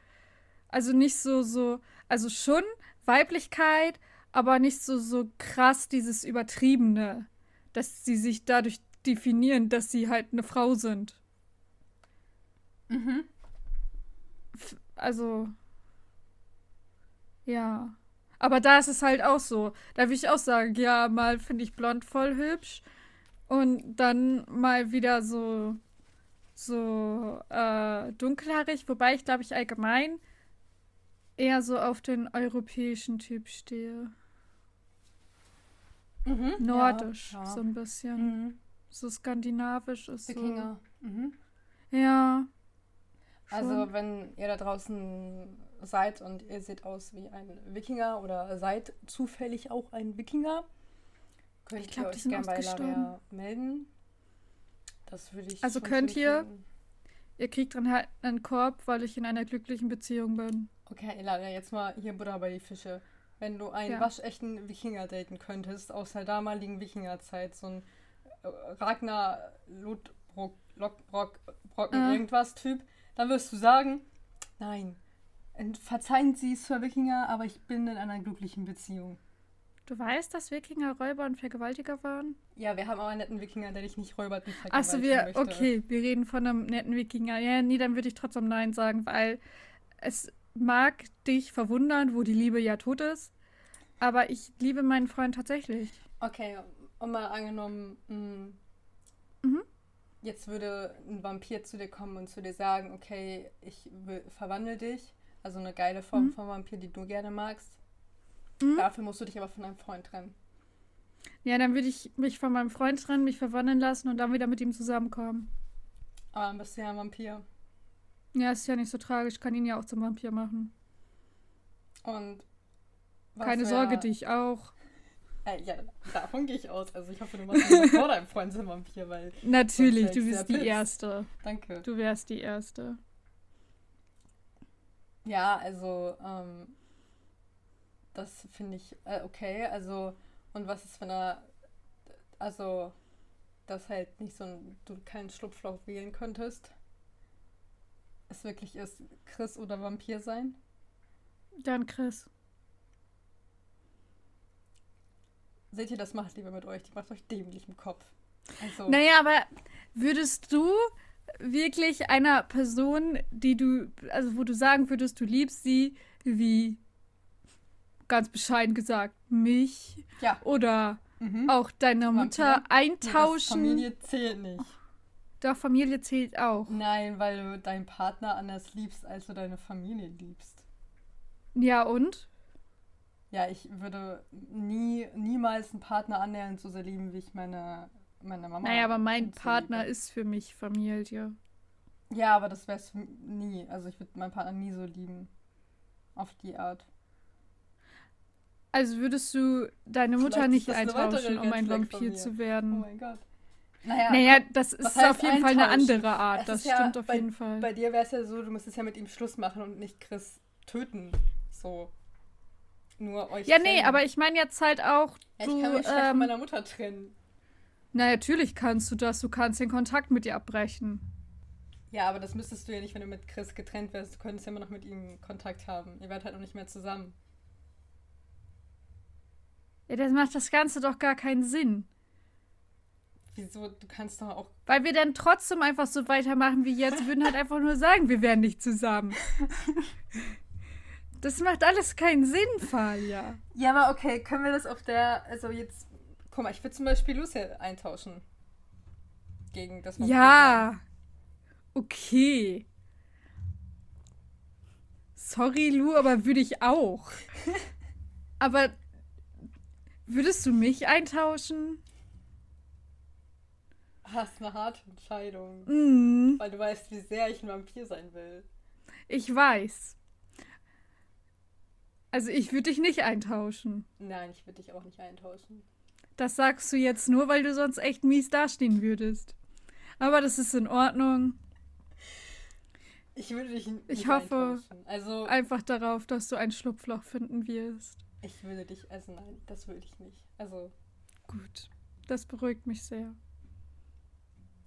Also nicht so, so, also schon Weiblichkeit, aber nicht so, so krass dieses Übertriebene, dass sie sich dadurch definieren, dass sie halt eine Frau sind.
Mhm.
Also, ja. Aber da ist es halt auch so. Da will ich auch sagen, ja, mal finde ich blond voll hübsch und dann mal wieder so so äh, dunkelhaarig, wobei ich glaube ich allgemein eher so auf den europäischen Typ stehe.
Mhm.
Nordisch,
ja, ja.
so ein bisschen.
Mhm.
So skandinavisch ist
Wikinger. Mhm.
so. Ja.
Also,
schon.
wenn ihr da draußen seid und ihr seht aus wie ein Wikinger oder seid zufällig auch ein Wikinger, könnt
Ich glaub,
ihr euch gerne bei. Lavia melden. Das würde ich.
Also könnt ihr-
finden.
Ihr kriegt dann halt einen Korb, weil ich in einer glücklichen Beziehung bin.
Okay, Eladia, jetzt mal hier Butter bei die Fische. Wenn du einen
Ja.
waschechten Wikinger daten könntest, aus der damaligen Wikingerzeit, so ein Ragnar Lodbrok, Lockbrock, Brocken,
Äh.
irgendwas Typ, dann wirst du sagen, nein, verzeihen Sie es für Wikinger, aber ich bin in einer glücklichen Beziehung.
Du weißt, dass Wikinger Räuber und Vergewaltiger waren?
Ja, wir haben aber einen netten Wikinger, der dich nicht räubert und
Achso,
vergewaltigen
wir,
möchte.
okay, wir reden von einem netten Wikinger. Ja, nee, dann würde ich trotzdem Nein sagen, weil es mag dich verwundern, wo die Liebe ja tot ist. Aber ich liebe meinen Freund tatsächlich.
Okay, und mal angenommen, mh,
Mhm.
jetzt würde ein Vampir zu dir kommen und zu dir sagen, okay, ich will, verwandle dich, also eine geile Form
Mhm.
von Vampir, die du gerne magst.
Mhm.
Dafür musst du dich aber von deinem Freund trennen.
Ja, dann würde ich mich von meinem Freund trennen, mich verwandeln lassen und dann wieder mit ihm zusammenkommen.
Aber dann bist du ja ein Vampir.
Ja, ist ja nicht so tragisch, kann ihn ja auch zum Vampir machen.
Und
Keine Sorge, dich auch.
Äh, ja, davon gehe ich aus. Also ich hoffe, du machst nicht vor deinem Freund zum Vampir, weil.
Natürlich, du bist die
pisst.
Erste.
Danke.
Du wärst die Erste.
Ja, also, ähm, das finde ich äh, okay. Also, und was ist, wenn er, also, dass halt nicht so ein, du keinen Schlupfloch wählen könntest? Es wirklich ist, Chris oder Vampir sein?
Dann Chris.
Seht ihr, das macht lieber mit euch. Die macht euch dämlich im Kopf. Also,
Naja, aber würdest du wirklich einer Person, die du, also wo du sagen würdest, du liebst sie, wie ganz bescheiden gesagt, mich
ja.
oder
Mhm.
auch deiner
Vampir?
Mutter
Nee, das
eintauschen?
Familie zählt nicht.
Doch, Familie zählt auch.
Nein, weil du deinen Partner anders liebst, als du deine Familie liebst.
Ja, und?
Ja, ich würde nie, niemals einen Partner annähernd so sehr lieben, wie ich meine, meine Mama.
Naja, aber mein Partner
liebe.
ist für mich Familie.
Ja, aber das wär's nie. Also ich würde meinen Partner nie so lieben. Auf die Art.
Also würdest du deine Mutter
Vielleicht
nicht eintauschen, um ein Vampir zu
Oh
werden?
mein Gott. Naja,
naja, das ist auf jeden Fall eine andere Art.
Es
Das
ja
stimmt auf
bei,
jeden Fall.
Bei dir wäre es ja so, du müsstest ja mit ihm Schluss machen und nicht Chris töten. So. Nur euch
Ja, nee,
trennen.
aber ich meine jetzt halt auch,
Ja,
du,
ich kann mich schlecht von
ähm,
meiner Mutter trennen.
na natürlich kannst du das, du kannst den Kontakt mit ihr abbrechen.
Ja, aber das müsstest du ja nicht, wenn du mit Chris getrennt wärst. Du könntest ja immer noch mit ihm Kontakt haben. Ihr werdet halt noch nicht mehr zusammen.
Ja, das macht das Ganze doch gar keinen Sinn.
Wieso? Du kannst doch auch.
Weil wir dann trotzdem einfach so weitermachen wie jetzt, würden halt einfach nur sagen, wir wären nicht zusammen. Das macht alles keinen Sinn, Falia.
Ja, aber okay, können wir das auf der. Also jetzt. Guck mal, ich würde zum Beispiel Lucy eintauschen. Gegen das Vampir.
Ja. Okay. Sorry, Lu, aber würde ich auch. Aber würdest du mich eintauschen?
Hast eine harte Entscheidung.
Mhm.
Weil du weißt, wie sehr ich ein Vampir sein will.
Ich weiß. Also ich würde dich nicht eintauschen.
Nein, ich würde dich auch nicht eintauschen.
Das sagst du jetzt nur, weil du sonst echt mies dastehen würdest. Aber das ist in Ordnung.
Ich würde dich nicht
Ich hoffe
eintauschen. Also,
einfach darauf, dass du ein Schlupfloch finden wirst.
ich würde dich, also nein, das würde ich nicht. Also,
Gut. Das beruhigt mich sehr.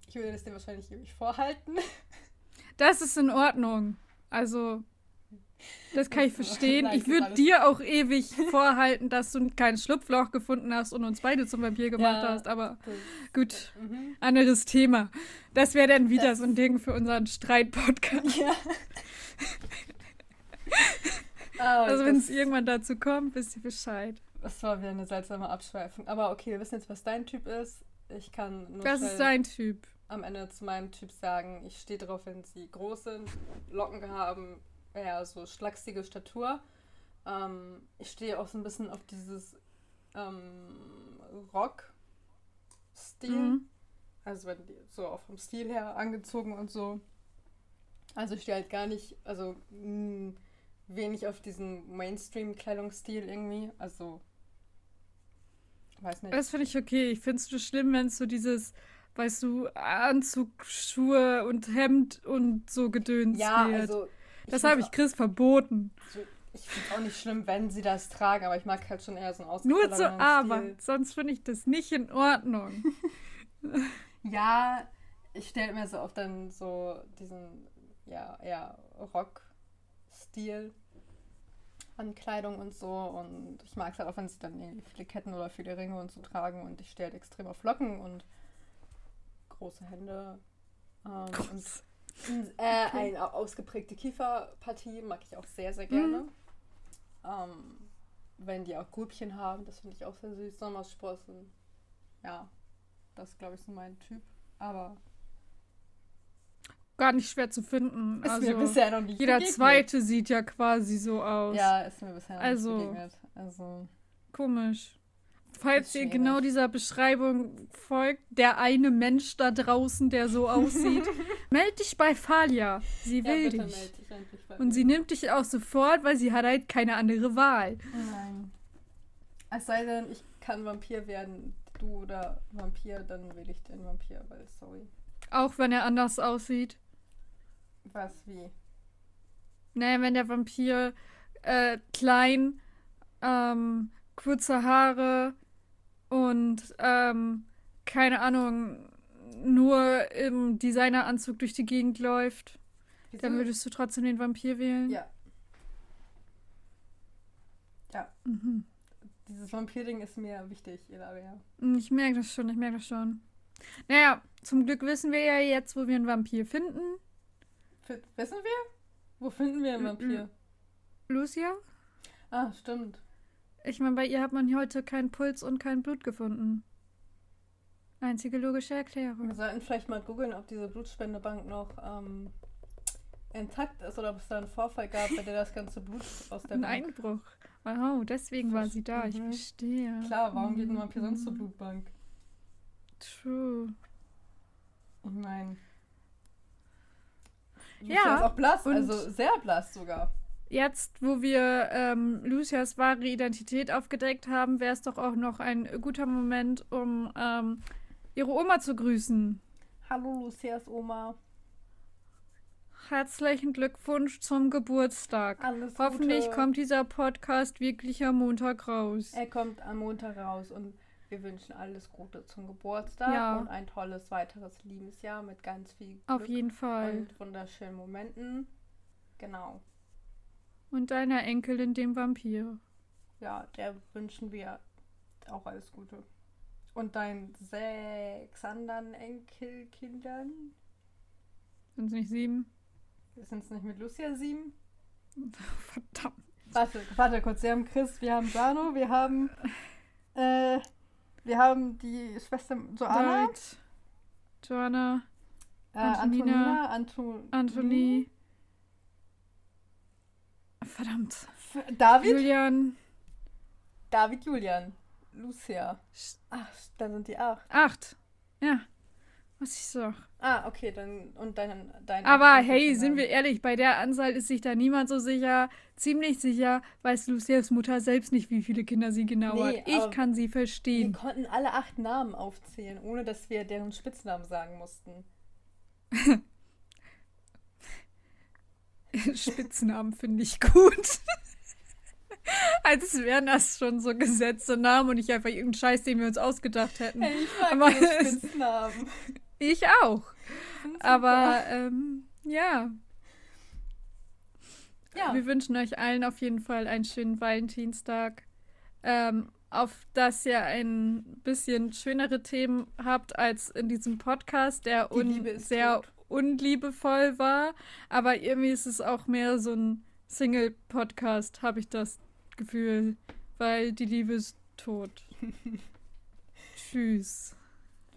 ich würde das dir wahrscheinlich ewig vorhalten.
Das ist in Ordnung. Also, das kann ich verstehen. Ich würde dir auch ewig vorhalten, dass du kein Schlupfloch gefunden hast und uns beide zum Vampir gemacht
Ja.
hast. Aber gut,
Mhm.
anderes Thema. Das wäre dann wieder
Das-
so ein Ding für unseren Streit-Podcast.
Ja. Ah,
Also, wenn es irgendwann dazu kommt, wisst ihr Bescheid.
Das war wieder eine seltsame Abschweifung. Aber okay, wir wissen jetzt, was dein Typ ist. Ich kann nur schnell
ist dein Typ.
am Ende zu meinem Typ sagen, ich stehe drauf, wenn sie groß sind, Locken haben, ja, so schlachsige Statur. Ähm, ich stehe auch so ein bisschen auf dieses ähm, Rock-Stil.
Mhm.
Also wenn die so auch vom Stil her angezogen und so. Also ich stehe halt gar nicht, also mh, wenig auf diesen Mainstream-Kleidungsstil irgendwie. Also weiß nicht.
Das finde ich okay. Ich finde es nur schlimm, wenn es so dieses, weißt du, Anzug, Schuhe und Hemd und so Gedöns
ja,
wird.
also
das habe ich Chris verboten.
Ich finde es auch nicht schlimm, wenn sie das tragen, aber ich mag halt schon eher so einen
Nur zur Arbeit. Sonst finde ich das nicht in Ordnung.
Ja, ich stelle mir so oft dann so diesen, ja, eher Rock-Stil an Kleidung und so. Und ich mag es halt auch, wenn sie dann irgendwie viele Ketten oder viele Ringe und so tragen. Und ich stehe halt extrem auf Locken und große Hände. Ähm,
Groß.
Äh, eine au- ausgeprägte Kieferpartie mag ich auch sehr, sehr gerne.
Mhm.
Ähm, wenn die auch Grübchen haben, das finde ich auch sehr süß. Sommersprossen. Ja, das ist, glaube ich, so mein Typ. Aber
Gar nicht schwer zu finden.
ist
also,
mir bisher noch nicht
jeder
begegnet.
zweite sieht ja quasi so aus.
Ja, ist mir bisher noch
Also-
nicht begegnet. Also,
Komisch. Falls
Ist
ihr genau dieser Beschreibung folgt, der eine Mensch da draußen, der so aussieht, meld dich bei Falia. Sie
ja,
will
bitte
dich. Und sie nimmt dich auch sofort, weil sie hat halt keine andere Wahl.
Nein. Es sei denn, ich kann Vampir werden, du oder Vampir, dann will ich den Vampir, weil, sorry.
Auch wenn er anders aussieht.
Was, wie?
Naja, wenn der Vampir äh, klein, ähm, kurze Haare und ähm, keine Ahnung, nur im Designeranzug durch die Gegend läuft,
Wieso?
dann würdest du trotzdem den Vampir wählen?
Ja,
Mhm.
dieses Vampir-Ding ist mir wichtig, Ilaria.
Hm, Ich merke das schon, ich merke das schon. Naja, zum Glück wissen wir ja jetzt, wo wir einen Vampir finden.
F wissen wir? Wo finden wir einen
Mm,
Vampir?
Lucia?
Ah, stimmt.
Ich meine, bei ihr hat man heute keinen Puls und kein Blut gefunden. Einzige logische
Wir
Erklärung.
sollten vielleicht mal googeln, ob diese Blutspendebank noch ähm, intakt ist oder ob es da einen Vorfall gab, bei der das ganze Blut aus der
Ein
Bank...
Einbruch. Wow, deswegen war sie da. Ich
Mhm.
verstehe.
Klar, warum geht ein
Mhm.
Vampir sonst zur Blutbank?
True.
Ich meine...
Ja,
ist auch blass, also sehr blass sogar.
Jetzt, wo wir ähm, Lucias wahre Identität aufgedeckt haben, wäre es doch auch noch ein guter Moment, um ähm, ihre Oma zu grüßen.
Hallo Lucias Oma.
Herzlichen Glückwunsch zum Geburtstag.
Alles
Hoffentlich
Gute.
kommt dieser Podcast wirklich am Montag raus.
Er kommt am Montag raus und wir wünschen alles Gute zum Geburtstag
Ja.
und ein tolles weiteres Lebensjahr mit ganz viel Glück
Auf jeden Fall.
und wunderschönen Momenten. Genau.
Und deiner Enkelin, dem Vampir.
Ja, der wünschen wir auch alles Gute. Und deinen sechs anderen Enkelkindern?
Sind es nicht sieben?
Sind es nicht mit Lucia sieben?
Verdammt.
Warte, warte kurz. Wir haben Chris, wir haben Sano, wir haben äh, wir haben die Schwester Joanna,
David, Joanna,
äh,
Antonina,
Antonina, Anton
Anthony. Verdammt.
F- David,
Julian.
David, Julian, Lucia. Ach, da sind die acht.
Acht. Ja. was ich sag.
Ah, okay, dann und dein, dein
Aber hey, sind wir ehrlich, bei der Anzahl ist sich da niemand so sicher. Ziemlich sicher weiß Lucias Mutter selbst nicht, wie viele Kinder sie genau
Nee,
hat. Ich kann sie
Wir
verstehen.
konnten alle acht Namen aufzählen, ohne dass wir deren Spitznamen sagen mussten.
Spitznamen finde ich gut. Als wären das schon so gesetzte Namen und nicht einfach irgendein Scheiß, den wir uns ausgedacht hätten.
Hey, ich mag
Aber
Spitznamen.
Ich auch. Aber ähm, ja,
ja,
wir wünschen euch allen auf jeden Fall einen schönen Valentinstag. Ähm, auf dass ihr ein bisschen schönere Themen habt als in diesem Podcast, der un sehr
tot.
unliebevoll war. Aber irgendwie ist es auch mehr so ein Single-Podcast, habe ich das Gefühl. Weil die Liebe ist tot. Tschüss.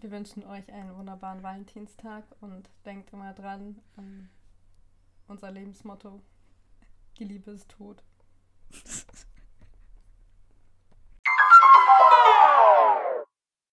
wir wünschen euch einen wunderbaren Valentinstag und denkt immer dran an unser Lebensmotto. Die Liebe ist tot.